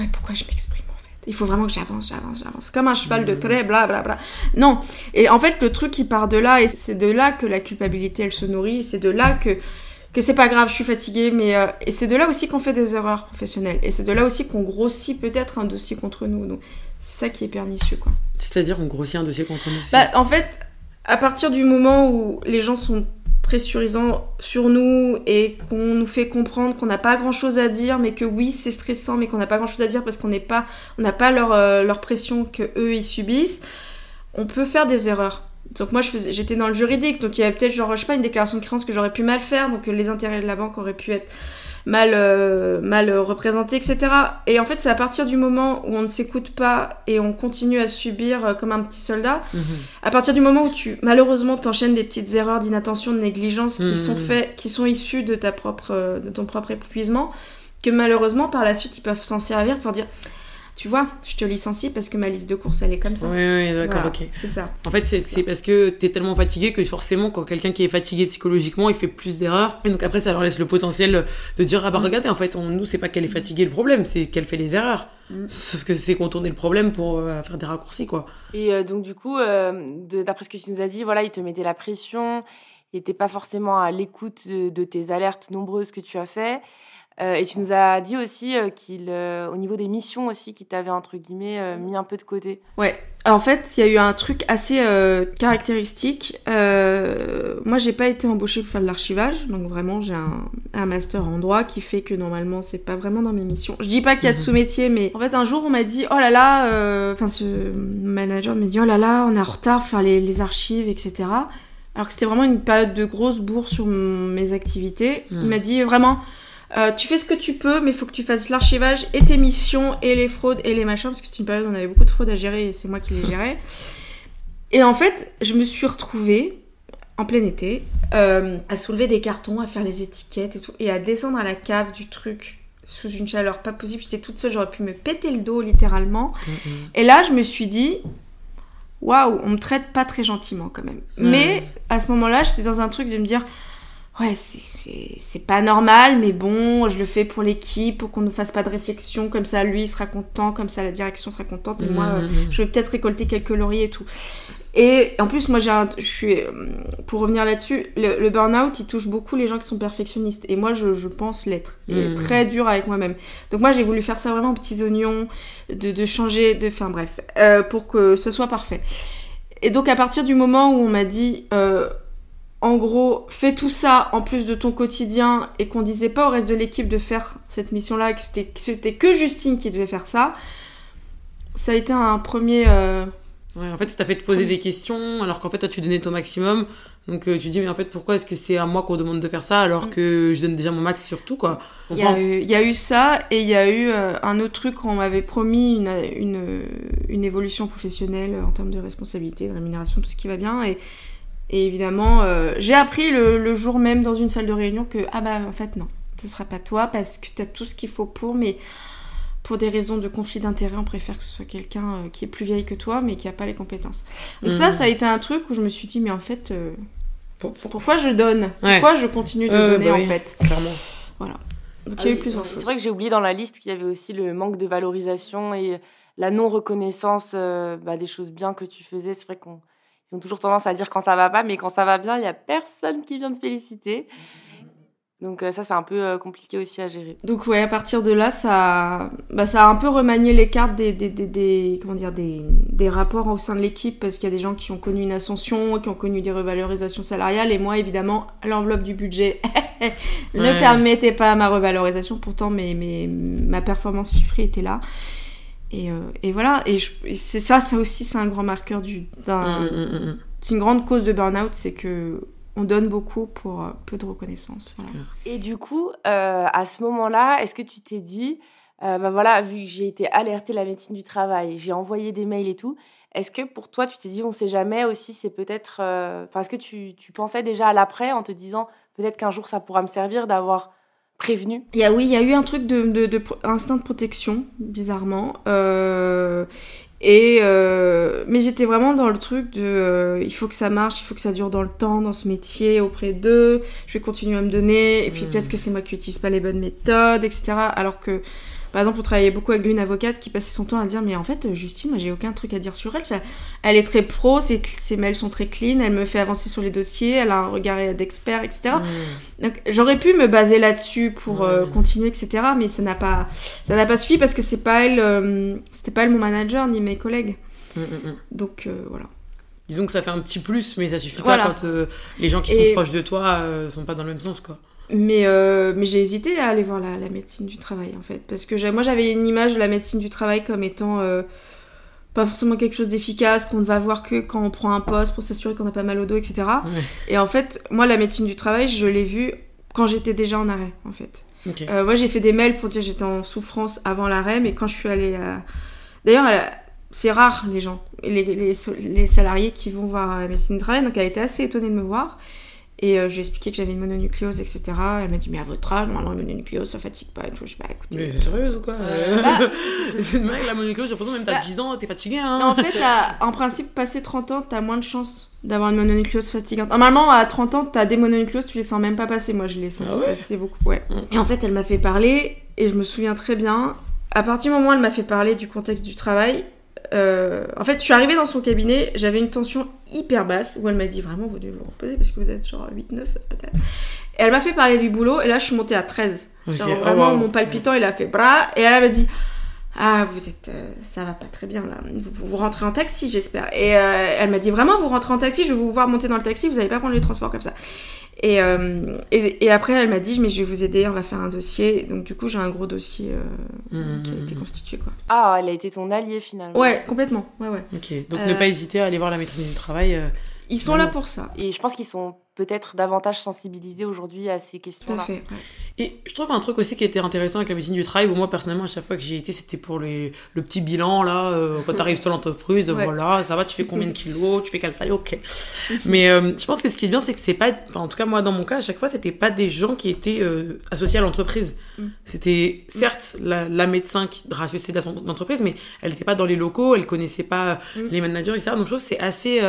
ouais, pourquoi je m'exprime en Il faut vraiment que j'avance, j'avance, j'avance. Comme un cheval de trait, bla bla bla. Non. Et en fait, le truc qui part de là, et c'est de là que la culpabilité elle se nourrit, c'est de là que que c'est pas grave, je suis fatiguée, mais euh, et c'est de là aussi qu'on fait des erreurs professionnelles, et c'est de là aussi qu'on grossit peut-être un dossier contre nous. Donc c'est ça qui est pernicieux, quoi. C'est-à-dire qu'on grossit un dossier contre nous. Bah, en fait, à partir du moment où les gens sont pressurisants sur nous et qu'on nous fait comprendre qu'on n'a pas grand chose à dire, mais que oui, c'est stressant, mais qu'on n'a pas grand chose à dire parce qu'on n'est pas, on n'a pas leur, euh, leur pression que eux ils subissent, on peut faire des erreurs. Donc moi j'étais dans le juridique, donc il y avait peut-être genre je sais pas une déclaration de créance que j'aurais pu mal faire, donc les intérêts de la banque auraient pu être mal, euh, mal représentés, etc. Et en fait, c'est à partir du moment où on ne s'écoute pas et on continue à subir euh, comme un petit soldat, mhm. à partir du moment où tu, malheureusement, t'enchaînes des petites erreurs d'inattention, de négligence qui mhm. sont faites, qui sont issues de ta propre, euh, de ton propre épuisement, que malheureusement, par la suite, ils peuvent s'en servir pour dire tu vois, je te licencie parce que ma liste de courses, elle est comme ça. Oui, oui, d'accord, ok. C'est ça. En fait, c'est parce que tu es tellement fatigué que forcément, quand quelqu'un qui est fatigué psychologiquement, il fait plus d'erreurs. Et donc après, ça leur laisse le potentiel de dire, ah bah mm. regardez, en fait, on, nous, c'est pas qu'elle est fatiguée le problème, c'est qu'elle fait des erreurs. Mm. Sauf que c'est contourner le problème pour euh, faire des raccourcis, quoi. Et euh, donc, du coup, euh, d'après ce que tu nous as dit, voilà, il te mettait la pression, il n'était pas forcément à l'écoute de, de tes alertes nombreuses que tu as fait. Euh, et tu nous as dit aussi euh, qu'il, euh, au niveau des missions aussi, qu'il t'avait entre guillemets mis un peu de côté. Ouais. en fait, il y a eu un truc assez caractéristique. moi, j'ai pas été embauchée pour faire de l'archivage, donc vraiment, j'ai un, master en droit qui fait que normalement, c'est pas vraiment dans mes missions. Je dis pas qu'il y a de mhm. sous-métier, mais en fait, un jour, on m'a dit, oh là là, enfin, ce manager m'a dit, oh là là, on est en retard pour faire les, les archives, etc. Alors que c'était vraiment une période de grosse bourre sur mes activités. Il mhm. m'a dit vraiment euh, tu fais ce que tu peux, mais il faut que tu fasses l'archivage et tes missions et les fraudes et les machins, parce que c'est une période où on avait beaucoup de fraudes à gérer et c'est moi qui les gérais. Et en fait, je me suis retrouvée en plein été euh, à soulever des cartons, à faire les étiquettes et tout, et à descendre à la cave du truc sous une chaleur pas possible. J'étais toute seule, j'aurais pu me péter le dos littéralement. Et là, je me suis dit, waouh, on me traite pas très gentiment quand même. Mais à ce moment-là, j'étais dans un truc de me dire, ouais, c'est pas normal, mais bon, je le fais pour l'équipe, pour qu'on ne fasse pas de réflexion, comme ça lui il sera content, comme ça la direction sera contente, et moi mmh, mmh, mmh. je vais peut-être récolter quelques lauriers et tout. Et en plus, moi, j'ai je suis, euh, pour revenir là-dessus, le, burn-out, il touche beaucoup les gens qui sont perfectionnistes. Et moi, je, je pense l'être. Et très dur avec moi-même. Donc moi, j'ai voulu faire ça vraiment en petits oignons, de, de changer, de, enfin bref, euh, pour que ce soit parfait. Et donc à partir du moment où on m'a dit, euh, en gros, fais tout ça en plus de ton quotidien et qu'on disait pas au reste de l'équipe de faire cette mission-là, que c'était que Justine qui devait faire ça, ça a été un premier. Euh, ouais, en fait, ça t'a fait te poser des questions, alors qu'en fait, toi, tu donnais ton maximum. Donc, euh, tu dis, mais en fait, pourquoi est-ce que c'est à moi qu'on demande de faire ça, alors mm. que je donne déjà mon max sur tout, quoi Il y, a eu, ça, et il y a eu euh, un autre truc, on m'avait promis une, une, une, évolution professionnelle en termes de responsabilité, de rémunération, tout ce qui va bien, et et évidemment, euh, j'ai appris le, jour même dans une salle de réunion que, ah bah en fait non, ce sera pas toi parce que tu as tout ce qu'il faut pour, mais pour des raisons de conflit d'intérêt, on préfère que ce soit quelqu'un euh, qui est plus vieille que toi, mais qui a pas les compétences. Donc ça, mmh. ça a été un truc où je me suis dit, mais en fait, euh, pourquoi je donne? Pourquoi je continue de donner bah en fait? Clairement. Voilà. Donc il y a eu ah plusieurs choses. C'est vrai que j'ai oublié dans la liste qu'il y avait aussi le manque de valorisation et la non-reconnaissance bah, des choses bien que tu faisais. C'est vrai qu'on ils ont toujours tendance à dire quand ça va pas, mais quand ça va bien, il y a personne qui vient te féliciter. Donc euh, ça, c'est un peu euh, compliqué aussi à gérer. Donc ouais, à partir de là, ça, bah, ça a un peu remanié les cartes des, des, des, des comment dire, des, des rapports au sein de l'équipe, parce qu'il y a des gens qui ont connu une ascension, qui ont connu des revalorisations salariales, et moi, évidemment, l'enveloppe du budget ne permettait pas ma revalorisation. Pourtant, mes, mes, ma performance chiffrée était là. Et, euh, et, voilà, et, c'est ça, ça aussi, c'est un grand marqueur du. d'un mm, mm, mm, c'est une grande cause de burn-out, c'est que on donne beaucoup pour euh, peu de reconnaissance. Et du coup, euh, à ce moment-là, est-ce que tu t'es dit, bah voilà, vu que j'ai été alertée la médecine du travail, j'ai envoyé des mails et tout, est-ce que pour toi, tu t'es dit, on sait jamais aussi, c'est peut-être. Enfin, est-ce que tu, tu, pensais déjà à l'après en te disant, peut-être qu'un jour ça pourra me servir d'avoir prévenu il y a, Oui, il y a eu un truc de, de, instinct de protection, bizarrement. Euh, et euh, mais j'étais vraiment dans le truc de euh, il faut que ça marche, il faut que ça dure dans le temps, dans ce métier, auprès d'eux. Je vais continuer à me donner. Et puis hmm. peut-être que c'est moi qui n'utilise pas les bonnes méthodes, etc. Alors que par exemple, on travaillait beaucoup avec une avocate qui passait son temps à dire Mais en fait, Justine, moi j'ai aucun truc à dire sur elle. elle est très pro, ses, ses, mails sont très clean, elle me fait avancer sur les dossiers, elle a un regard d'expert, etc. Hmm. Donc j'aurais pu me baser là-dessus pour euh, continuer, etc. Mais ça n'a pas, ça n'a pas suffi parce que c'est pas elle, euh, c'était pas elle mon manager ni mes collègues. Hmm, hmm, Donc euh, voilà. Disons que ça fait un petit plus, mais ça suffit pas quand les gens qui sont proches de toi sont pas dans le même sens, quoi. Mais, euh, mais j'ai hésité à aller voir la, la, médecine du travail en fait. Parce que moi j'avais une image de la médecine du travail comme étant euh, pas forcément quelque chose d'efficace, qu'on ne va voir que quand on prend un poste pour s'assurer qu'on n'a pas mal au dos, etc. Et en fait, moi la médecine du travail, je l'ai vue quand j'étais déjà en arrêt en fait. Euh, moi j'ai fait des mails pour dire j'étais en souffrance avant l'arrêt, mais quand je suis allée à. D'ailleurs, c'est rare les gens, les, les, les, salariés qui vont voir la médecine du travail, donc elle était assez étonnée de me voir. Et euh, je lui ai expliqué que j'avais une mononucléose, etc. Elle m'a dit, mais à votre âge, normalement, une mononucléose, ça fatigue pas. Et tout. Je bah, écoutez. Mais sérieuse ou quoi euh, bah, C'est une la mononucléose, j'ai l'impression même t'as 10 bah, ans, t'es fatiguée. Hein en fait, en principe, passé 30 ans, t'as moins de chances d'avoir une mononucléose fatigante. Normalement, à 30 ans, t'as des mononucléoses, tu les sens même pas passer. Moi, je les sens ah passer beaucoup. Ouais. Mm. Et en fait, elle m'a fait parler, et je me souviens très bien. À partir du moment où elle m'a fait parler du contexte du travail, euh, en fait, je suis arrivée dans son cabinet, j'avais une tension hyper basse où elle m'a dit vraiment, vous devez vous reposer parce que vous êtes genre 8-9 peut-être. Et elle m'a fait parler du boulot et là, je suis montée à 13. vraiment, oh, mon palpitant, il a fait bras et elle m'a dit. Ah, vous êtes, euh, ça va pas très bien là. Vous, vous rentrez en taxi, j'espère. Et euh, elle m'a dit vraiment, vous rentrez en taxi, je vais vous voir monter dans le taxi, vous allez pas prendre les transports comme ça. Euh, et, et, après, elle m'a dit, mais je vais vous aider, on va faire un dossier. Donc, du coup, j'ai un gros dossier euh, mmh, qui a été constitué. Quoi. Ah, elle a été ton alliée finalement. Ouais, complètement. Ouais, ouais. Ok, donc ne pas euh, hésiter à aller voir la maîtrise du travail. Ils sont là pour ça. Et je pense qu'ils sont peut-être davantage sensibilisés aujourd'hui à ces questions-là. Tout à fait. Et je trouve un truc aussi qui était intéressant avec la médecine du travail, où moi personnellement, à chaque fois que j'y étais, c'était pour les, le petit bilan, là, euh, quand tu arrives sur l'entreprise, voilà, ça va, tu fais combien de kilos, tu fais quelle taille, ok. Mais euh, je pense que ce qui est bien, c'est que c'est pas, en tout cas moi dans mon cas, à chaque fois, c'était pas des gens qui étaient euh, associés à l'entreprise. Mm. C'était certes la, la, médecin qui associée à son entreprise, mais elle n'était pas dans les locaux, elle connaissait pas les managers, etc. Donc je trouve que c'est assez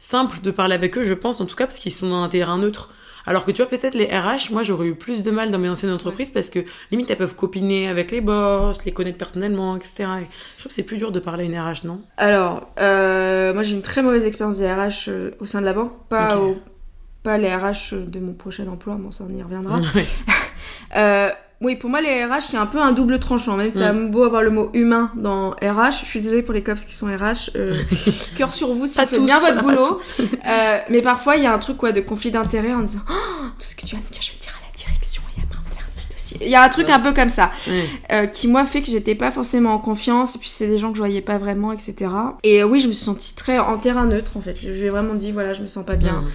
simple de parler avec eux, je pense, en tout cas, parce qu'ils sont dans un terrain neutre. Alors que tu vois, peut-être les RH, moi j'aurais eu plus de mal dans mes anciennes entreprises parce que limite elles peuvent copiner avec les boss, les connaître personnellement, etc. je trouve que c'est plus dur de parler à une RH, non? Alors, euh, moi j'ai une très mauvaise expérience des RH euh, au sein de la banque, pas, pas les RH de mon prochain emploi, bon ça on y reviendra. euh, oui, pour moi, les RH, c'est un peu un double tranchant. Même t'as mm. beau avoir le mot humain dans RH, je suis désolée pour les cops qui sont RH. Euh, cœur sur vous si vous faites bien votre boulot. Euh, mais parfois, il y a un truc quoi, de conflit d'intérêt en disant oh, Tout ce que tu vas me dire, je vais le dire à la direction et après, on va faire un petit dossier. Il y a un truc un peu comme ça euh, qui, moi, fait que j'étais pas forcément en confiance. Et puis, c'est des gens que je voyais pas vraiment, etc. Et oui, je me suis sentie très en terrain neutre, en fait. Je lui ai vraiment dit Voilà, je me sens pas bien. Mm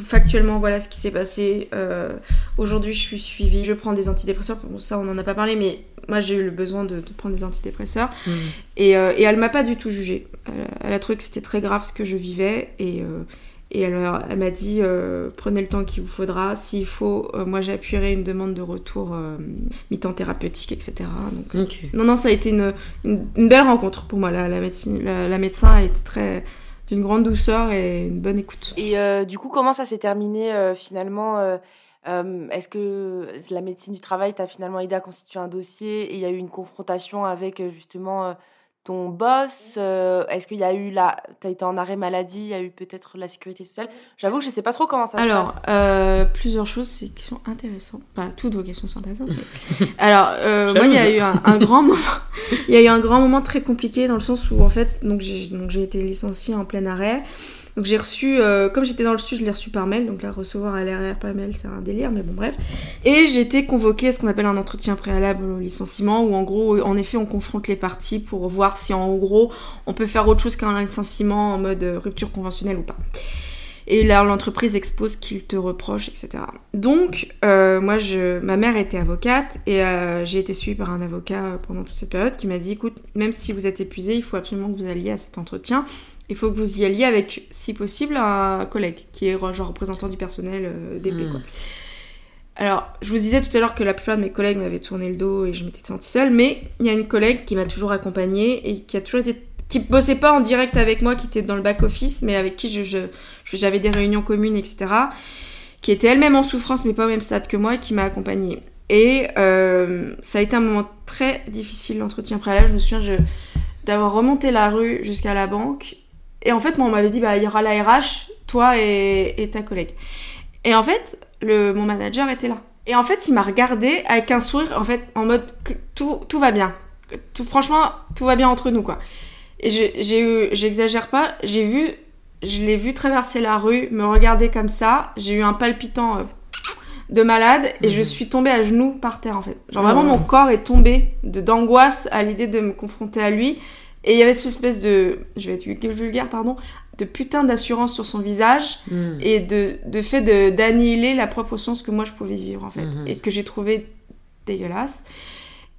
factuellement, voilà ce qui s'est passé. Euh, aujourd'hui, je suis suivie. Je prends des antidépresseurs. Bon, ça, on n'en a pas parlé, mais moi, j'ai eu le besoin de, prendre des antidépresseurs. Et, euh, et, elle m'a pas du tout jugée. Elle, a trouvé que c'était très grave ce que je vivais. Et, euh, et elle, elle m'a dit prenez le temps qu'il vous faudra. S'il faut, moi, j'appuierai une demande de retour mi-temps thérapeutique, etc. Donc, Non, non, ça a été une, une, belle rencontre pour moi. La, la, médecine, la, la médecin a été très d'une grande douceur et une bonne écoute. Et euh, du coup, comment ça s'est terminé euh, finalement euh, Est-ce que la médecine du travail t'a finalement aidé à constituer un dossier et il y a eu une confrontation avec justement ton boss euh, Est-ce qu'il y a eu la... Tu as été en arrêt maladie, il y a eu peut-être la sécurité sociale? J'avoue que je ne sais pas trop comment ça Alors, se passe. Alors, plusieurs choses qui sont intéressantes. Enfin, toutes vos questions sont intéressantes. Alors, euh, moi, il y a eu un, grand moment... Il y a eu un grand moment très compliqué dans le sens où, en fait, donc j'ai été licenciée en plein arrêt. Donc j'ai reçu, euh, comme j'étais dans le sud, je l'ai reçu par mail. Donc la recevoir à l'RR par mail, c'est un délire, mais bon, bref. Et j'ai été convoquée à ce qu'on appelle un entretien préalable au licenciement, où en gros, en effet, on confronte les parties pour voir si en gros, on peut faire autre chose qu'un licenciement en mode rupture conventionnelle ou pas. Et là, l'entreprise expose qu'il te reproche, etc. Donc, euh, moi, je, ma mère était avocate et euh, j'ai été suivie par un avocat pendant toute cette période qui m'a dit, écoute, même si vous êtes épuisé, il faut absolument que vous alliez à cet entretien il faut que vous y alliez avec, si possible, un collègue qui est genre représentant du personnel euh, d'épée. Hmm. Alors, je vous disais tout à l'heure que la plupart de mes collègues m'avaient tourné le dos et je m'étais sentie seule, mais il y a une collègue qui m'a toujours accompagnée et qui a toujours été qui bossait pas en direct avec moi, qui était dans le back office, mais avec qui je, j'avais des réunions communes, etc. Qui était elle-même en souffrance, mais pas au même stade que moi, et qui m'a accompagnée. Et euh, ça a été un moment très difficile, l'entretien préalable. Je me souviens d'avoir remonté la rue jusqu'à la banque. Et en fait, moi, on m'avait dit, bah, il y aura la RH, toi et, ta collègue. Et en fait, le, mon manager était là. Et en fait, il m'a regardé avec un sourire, en fait, en mode, que tout, tout va bien. Tout, franchement, tout va bien entre nous, quoi. Et j'ai eu, j'exagère pas, j'ai vu, je l'ai vu traverser la rue, me regarder comme ça. J'ai eu un palpitant euh, de malade et je mhm. suis tombée à genoux par terre en fait. Genre vraiment mon corps est tombé d'angoisse à l'idée de me confronter à lui. Et il y avait cette espèce de, je vais être vulgaire, pardon, de putain d'assurance sur son visage mhm. et de, de fait d'annihiler la propre sens que moi je pouvais vivre en fait mhm. et que j'ai trouvé dégueulasse.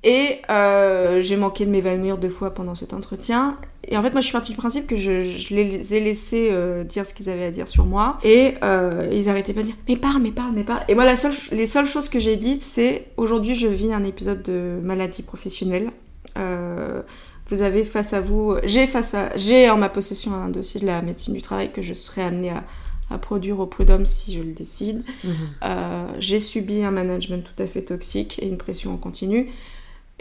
Et euh, j'ai manqué de m'évanouir deux fois pendant cet entretien. Et en fait, moi, je suis partie du principe que je, je les ai laissés euh, dire ce qu'ils avaient à dire sur moi. Et euh, ils arrêtaient pas de dire Mais parle, mais parle, mais parle. Et moi, la seule, les seules choses que j'ai dites, c'est Aujourd'hui, je vis un épisode de maladie professionnelle. Vous avez face à vous, j'ai face à, j'ai en ma possession un dossier de la médecine du travail que je serai amenée à, à produire au prud'homme si je le décide. Mhm. j'ai subi un management tout à fait toxique et une pression en continu.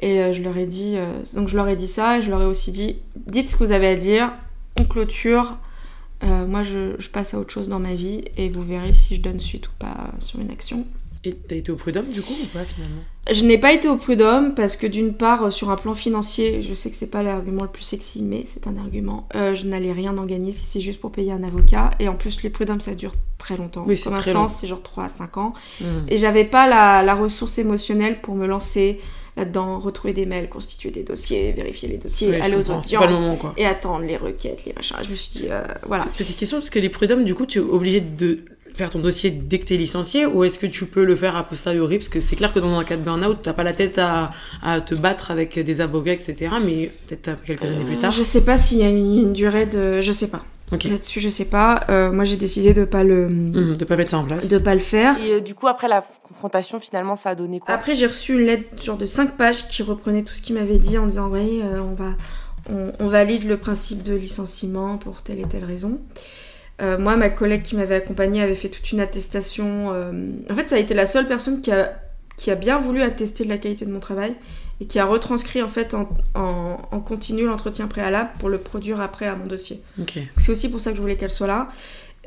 Et euh, je leur ai dit, euh, donc je leur ai dit ça, et je leur ai aussi dit, dites ce que vous avez à dire, on clôture, euh, moi je, je, passe à autre chose dans ma vie, et vous verrez si je donne suite ou pas sur une action. Et t'as été au prud'homme du coup ou pas finalement? Je n'ai pas été au prud'homme parce que d'une part, sur un plan financier, je sais que c'est pas l'argument le plus sexy, mais c'est un argument. je n'allais rien en gagner si c'est juste pour payer un avocat. Et en plus, les prud'hommes ça dure très longtemps. Oui, Pour l'instant, c'est genre 3 à 5 ans. Mmh. Et j'avais pas la, la ressource émotionnelle pour me lancer là-dedans, retrouver des mails, constituer des dossiers, vérifier les dossiers, aller aux audiences et attendre les requêtes, les machins. Je me suis dit, euh, voilà. Petite question, parce que les prud'hommes, du coup, tu es obligé de faire ton dossier dès que tu es licencié ou est-ce que tu peux le faire a posteriori? Parce que c'est clair que dans un cas de burn-out, tu pas la tête à, à, te battre avec des avocats, etc. Mais peut-être quelques années plus tard. Je sais pas s'il y a une, durée de. Je sais pas. Là-dessus, je sais pas. Euh, moi, j'ai décidé de pas le. Mmh, de pas mettre ça en place. De pas le faire. Et euh, du coup, après la confrontation, finalement, ça a donné quoi? Après, j'ai reçu une lettre genre de 5 pages qui reprenait tout ce qu'il m'avait dit en disant Oui, euh, on, va, on, valide le principe de licenciement pour telle et telle raison. Moi, ma collègue qui m'avait accompagnée avait fait toute une attestation. En fait, ça a été la seule personne qui a, qui a bien voulu attester de la qualité de mon travail et qui a retranscrit en fait en, en, continu l'entretien préalable pour le produire après à mon dossier. C'est aussi pour ça que je voulais qu'elle soit là.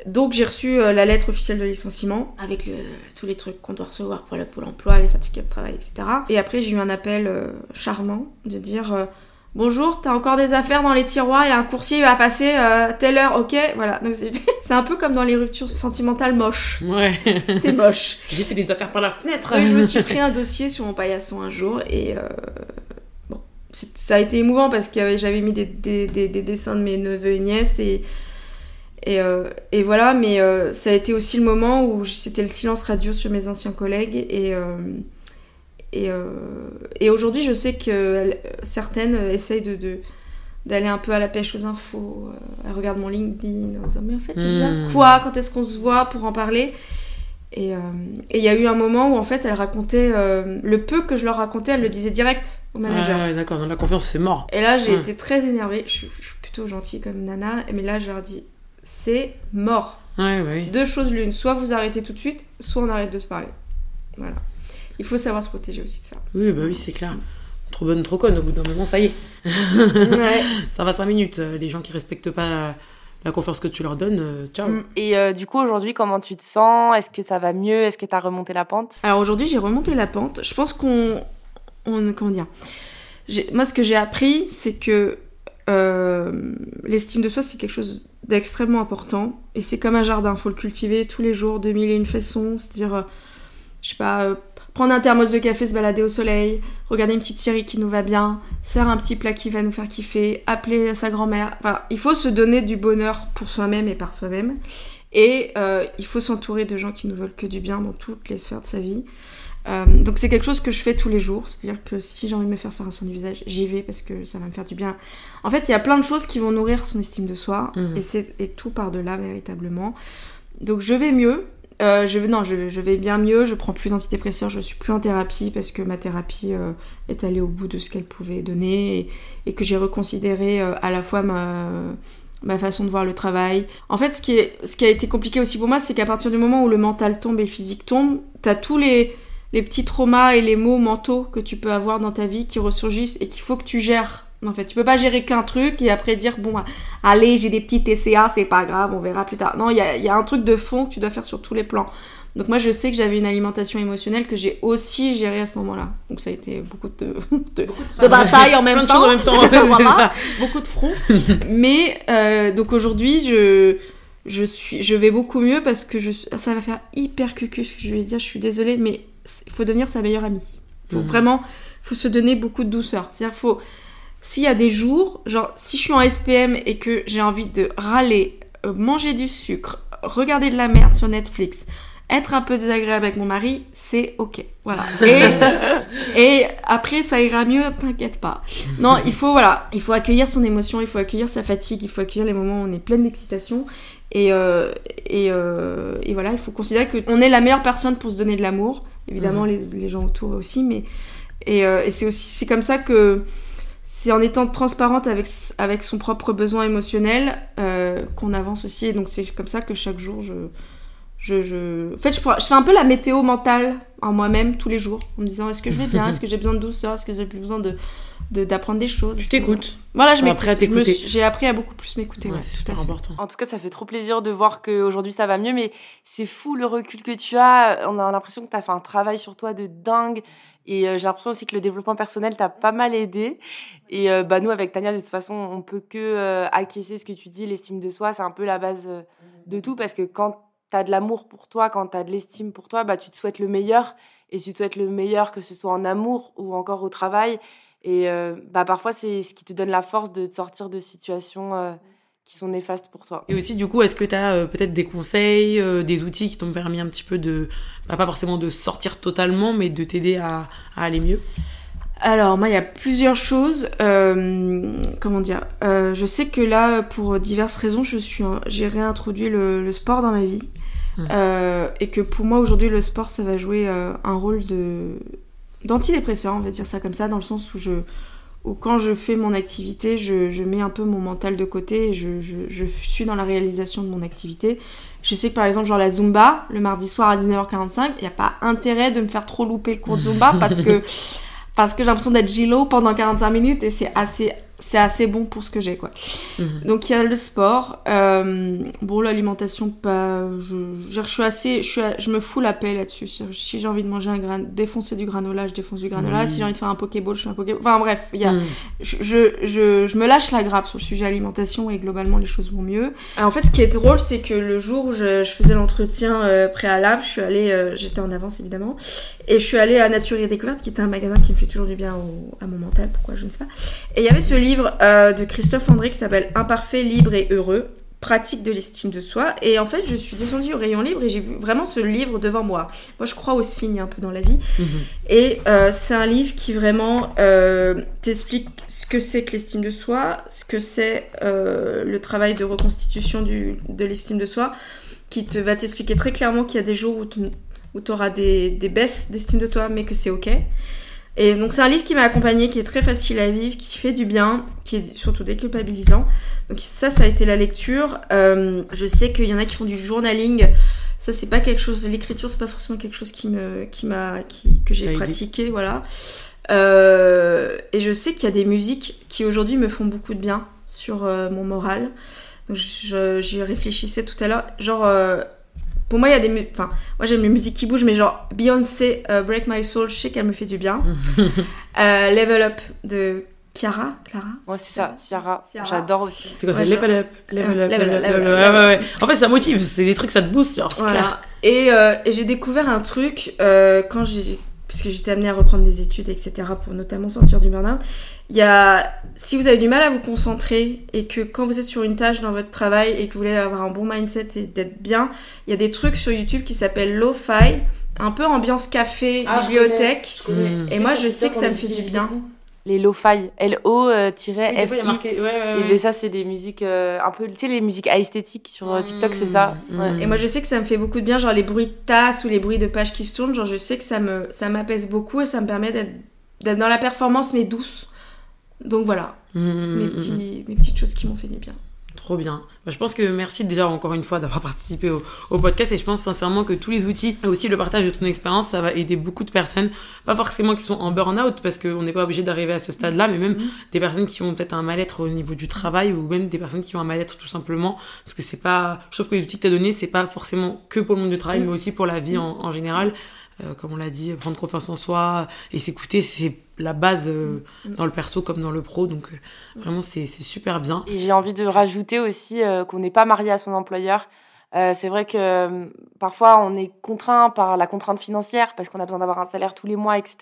Donc j'ai reçu euh, la lettre officielle de licenciement avec le, tous les trucs qu'on doit recevoir pour le pôle emploi, les certificats de travail, etc. Et après j'ai eu un appel euh, charmant de dire euh, Bonjour, t'as encore des affaires dans les tiroirs, a un coursier, va passer euh, telle heure, ok Voilà. Donc c'est un peu comme dans les ruptures sentimentales moches. Ouais. C'est moche. J'ai fait des affaires par la fenêtre. je me suis pris un dossier sur mon paillasson un jour et. Euh, bon, ça a été émouvant parce que j'avais mis des, des, des, dessins de mes neveux et nièces et. Et, euh, et voilà, mais ça a été aussi le moment où c'était le silence radio sur mes anciens collègues et et, euh, et aujourd'hui, je sais que certaines essayent de, d'aller un peu à la pêche aux infos. Euh, elles regardent mon LinkedIn en disant Mais en fait, tu hmm. quoi? Quand est-ce qu'on se voit pour en parler? Et euh, il y a eu un moment où en fait, elle racontait le peu que je leur racontais, elle le disait direct au manager. Ah, d'accord, dans la confiance, c'est mort. Et là, j'ai été très énervée. Je, suis plutôt gentille comme nana, mais là, je leur dis C'est mort. Deux choses l'une soit vous arrêtez tout de suite, soit on arrête de se parler. Voilà il faut savoir se protéger aussi de ça. Oui, bah oui, c'est clair. Trop bonne, trop conne, au bout d'un moment, ça y est. ça va 5 minutes. Les gens qui respectent pas la confiance que tu leur donnes, euh, ciao. Mm. Et euh, du coup, aujourd'hui, comment tu te sens? Est-ce que ça va mieux? Est-ce que tu as remonté la pente? Alors aujourd'hui, j'ai remonté la pente. Je pense qu'on. On, comment dire? Moi, ce que j'ai appris, c'est que euh, l'estime de soi, c'est quelque chose d'extrêmement important. Et c'est comme un jardin, il faut le cultiver tous les jours de mille et une façons. C'est-à-dire, je sais pas prendre un thermos de café, se balader au soleil, regarder une petite série qui nous va bien, faire un petit plat qui va nous faire kiffer, appeler sa grand-mère. Enfin, il faut se donner du bonheur pour soi-même et par soi-même. Et euh, il faut s'entourer de gens qui ne veulent que du bien dans toutes les sphères de sa vie. Euh, donc c'est quelque chose que je fais tous les jours, c'est-à-dire que si j'ai envie de me faire faire un soin du visage, j'y vais parce que ça va me faire du bien. En fait, il y a plein de choses qui vont nourrir son estime de soi, mmh. et c'est et tout par delà véritablement. Donc je vais mieux, euh, je, non, je, vais bien mieux, je prends plus d'antidépresseurs, je suis plus en thérapie parce que ma thérapie euh, est allée au bout de ce qu'elle pouvait donner et, que j'ai reconsidéré euh, à la fois ma, façon de voir le travail. En fait, ce qui, est, ce qui a été compliqué aussi pour moi, c'est qu'à partir du moment où le mental tombe et le physique tombe, t'as tous les, les petits traumas et les maux mentaux que tu peux avoir dans ta vie qui ressurgissent et qu'il faut que tu gères en fait, tu peux pas gérer qu'un truc et après dire bon, allez, j'ai des petits TCA, c'est pas grave, on verra plus tard. Non, il y a, y a, un truc de fond que tu dois faire sur tous les plans. Donc moi, je sais que j'avais une alimentation émotionnelle que j'ai aussi gérée à ce moment-là. Donc ça a été beaucoup de, de, beaucoup de, de batailles en même temps. en même temps. voilà, beaucoup de front. Mais euh, donc aujourd'hui, je je suis, je vais beaucoup mieux parce que je, ça va faire hyper cucu ce que je vais dire. Je suis désolée, mais il faut devenir sa meilleure amie. Faut mmh. vraiment, faut se donner beaucoup de douceur. C'est-à-dire, faut s'il y a des jours, genre si je suis en SPM et que j'ai envie de râler, euh, manger du sucre, regarder de la merde sur Netflix, être un peu désagréable avec mon mari, c'est ok. Voilà. Et, et après, ça ira mieux, t'inquiète pas. Non, il faut, voilà, il faut accueillir son émotion, il faut accueillir sa fatigue, il faut accueillir les moments où on est pleine d'excitation. Et, euh, et, euh, et, voilà, il faut considérer qu'on est la meilleure personne pour se donner de l'amour. Évidemment, mmh. les, les, gens autour aussi, mais. Et, euh, et c'est aussi, c'est comme ça que c'est en étant transparente avec, son propre besoin émotionnel euh, qu'on avance aussi. Et donc c'est comme ça que chaque jour, je... En fait, je fais un peu la météo mentale en moi-même tous les jours, en me disant est-ce que je vais bien, est-ce que j'ai besoin de douceur, est-ce que j'ai plus besoin de d'apprendre des choses. Tu t'écoutes. Voilà, je m'écoute. J'ai appris à beaucoup plus m'écouter. Ouais, ouais, c'est super important. En tout cas, ça fait trop plaisir de voir qu'aujourd'hui ça va mieux, mais c'est fou le recul que tu as. On a l'impression que tu as fait un travail sur toi de dingue. Et euh, j'ai l'impression aussi que le développement personnel t'a pas mal aidé. Et euh, bah, nous, avec Tania, de toute façon, on peut que euh, acquiescer ce que tu dis. L'estime de soi, c'est un peu la base euh, de tout. Parce que quand tu as de l'amour pour toi, quand tu as de l'estime pour toi, bah, tu te souhaites le meilleur. Et tu te souhaites le meilleur, que ce soit en amour ou encore au travail. Et euh, bah, parfois, c'est ce qui te donne la force de te sortir de situations euh, qui sont néfastes pour toi. Et aussi, du coup, est-ce que tu as euh, peut-être des conseils, euh, des outils qui t'ont permis un petit peu de, bah, pas forcément de sortir totalement, mais de t'aider à, à, aller mieux? Alors moi il y a plusieurs choses. Euh, comment dire? Je sais que là pour diverses raisons je suis j'ai réintroduit le, le, sport dans ma vie mmh. et que pour moi aujourd'hui le sport ça va jouer un rôle de d'antidépresseur, on va dire ça comme ça, dans le sens où je où quand je fais mon activité, je, je mets un peu mon mental de côté et je, je, je, suis dans la réalisation de mon activité. Je sais que par exemple, genre la Zumba, le mardi soir à 19h45, il n'y a pas intérêt de me faire trop louper le cours de Zumba parce que, parce que j'ai l'impression d'être Gilo pendant 45 minutes et c'est assez c'est assez bon pour ce que j'ai quoi. Mmh. Donc il y a le sport, euh, bon l'alimentation pas, je, je, suis assez, je, suis, je me fous la paix là-dessus. Si j'ai envie de manger un gran, défoncer du granola, je défonce du granola. Mmh. Si j'ai envie de faire un pokéball, je fais un pokéball. Enfin bref, il y a, mmh. je, je, je, me lâche la grappe sur le sujet alimentation et globalement les choses vont mieux. Alors, en fait ce qui est drôle c'est que le jour où je, je faisais l'entretien euh, préalable, je suis allée, euh, j'étais en avance évidemment, et je suis allée à Nature et Découverte qui était un magasin qui me fait toujours du bien au, à mon mental, pourquoi je ne sais pas. Et il y avait ce livre euh, de Christophe André qui s'appelle Imparfait, libre et heureux, pratique de l'estime de soi. Et en fait, je suis descendue au rayon libre et j'ai vu vraiment ce livre devant moi. Moi, je crois aux signes un peu dans la vie. Mmh. Et euh, c'est un livre qui vraiment euh, t'explique ce que c'est que l'estime de soi, ce que c'est le travail de reconstitution du, de l'estime de soi, qui te va t'expliquer très clairement qu'il y a des jours où tu auras des, des baisses d'estime de toi, mais que c'est ok. Et donc c'est un livre qui m'a accompagné, qui est très facile à vivre, qui fait du bien, qui est surtout déculpabilisant. Donc ça, ça a été la lecture. Euh, je sais qu'il y en a qui font du journaling. Ça, c'est pas quelque chose. L'écriture, c'est pas forcément quelque chose qui me, qui m'a, qui, que j'ai pratiqué, voilà. Euh, et je sais qu'il y a des musiques qui aujourd'hui me font beaucoup de bien sur euh, mon moral. Donc j'y réfléchissais tout à l'heure. Genre pour moi, il y a des. Enfin, moi j'aime les musiques qui bougent, mais genre Beyoncé, uh, Break My Soul, je sais qu'elle me fait du bien. euh, Level Up de Chiara, Clara Ouais, c'est ça, Ciara. J'adore aussi. C'est quoi, ouais, level, up, level, up, level, up, level, up, Ouais, ouais, ouais. En fait, ça motive, c'est des trucs, ça te booste, genre, voilà. clair. Et, euh, et j'ai découvert un truc euh, quand j'ai. Puisque j'étais amenée à reprendre des études, etc., pour notamment sortir du burn-out. Il y a, si vous avez du mal à vous concentrer et que quand vous êtes sur une tâche dans votre travail et que vous voulez avoir un bon mindset et d'être bien, il y a des trucs sur YouTube qui s'appellent Lo-Fi, un peu ambiance café, ah, bibliothèque. Je connais, je connais. Et moi, je sais que ça me fait du bien. Les lo-fi, L-O-F-I. Oui, des fois, il y a marqué. Ouais, ouais, Et ben ça, c'est des musiques euh, un peu, tu sais, les musiques esthétiques sur euh, TikTok, c'est ça. Mmh, Ouais. mmh. Et moi, je sais que ça me fait beaucoup de bien, genre les bruits de tasses ou les bruits de pages qui se tournent. Genre, je sais que ça me, ça m'apaise beaucoup et ça me permet d'être, d'être dans la performance mais douce. Donc voilà, Mmh, mes, petits, mes petites choses qui m'ont fait du bien. Trop bien. Bah, je pense que merci déjà encore une fois d'avoir participé au, au podcast et je pense sincèrement que tous les outils et aussi le partage de ton expérience, ça va aider beaucoup de personnes, pas forcément qui sont en burn-out parce qu'on n'est pas obligé d'arriver à ce stade-là, mais même des personnes qui ont peut-être un mal-être au niveau du travail ou même des personnes qui ont un mal-être tout simplement. Parce que c'est pas, je trouve que les outils que tu as donnés, c'est pas forcément que pour le monde du travail, mais aussi pour la vie en, en général. Euh, comme on l'a dit, prendre confiance en soi et s'écouter, c'est la base euh, dans le perso comme dans le pro. Donc euh, vraiment, c'est super bien. Et j'ai envie de rajouter aussi qu'on n'est pas marié à son employeur. C'est vrai que parfois on est contraint par la contrainte financière parce qu'on a besoin d'avoir un salaire tous les mois, etc.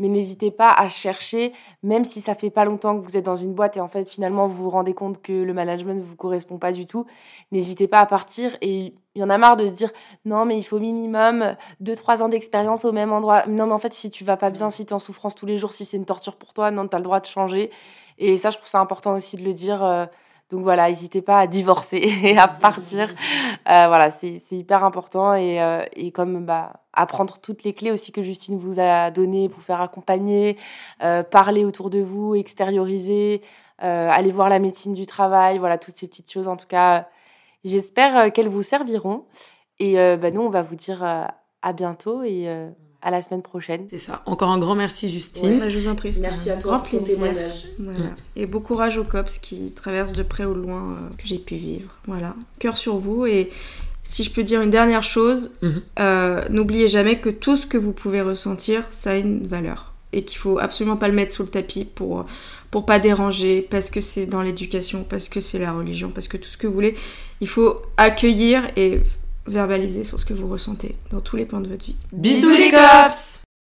Mais n'hésitez pas à chercher, même si ça fait pas longtemps que vous êtes dans une boîte et en fait finalement vous vous rendez compte que le management ne vous correspond pas du tout. N'hésitez pas à partir et il y en a marre de se dire non mais il faut minimum 2-3 ans d'expérience au même endroit. Non mais en fait si tu vas pas bien, si tu es en souffrance tous les jours, si c'est une torture pour toi, non tu as le droit de changer. Et ça je trouve ça important aussi de le dire. euh, donc voilà, n'hésitez pas à divorcer et à partir. Euh, voilà, c'est hyper important et, euh, et comme bah, apprendre toutes les clés aussi que Justine vous a données, vous faire accompagner, euh, parler autour de vous, extérioriser, euh, aller voir la médecine du travail, voilà, toutes ces petites choses. En tout cas, j'espère euh, qu'elles vous serviront. Et euh, bah, nous, on va vous dire euh, à bientôt et euh, à la semaine prochaine. C'est ça. Encore un grand merci, Justine. Bah, je vous en prie, c'était Merci à toi grand pour ton plaisir. témoignage. Voilà. Et bon courage aux cops qui traversent de près ou de loin euh, ce que j'ai pu vivre. Voilà, cœur sur vous. Et si je peux dire une dernière chose, Mhm. euh, n'oubliez jamais que tout ce que vous pouvez ressentir, ça a une valeur. Et qu'il faut absolument pas le mettre sous le tapis pour, pour pas déranger, parce que c'est dans l'éducation, parce que c'est la religion, parce que tout ce que vous voulez. Il faut accueillir et verbaliser sur ce que vous ressentez dans tous les plans de votre vie. Bisous les cops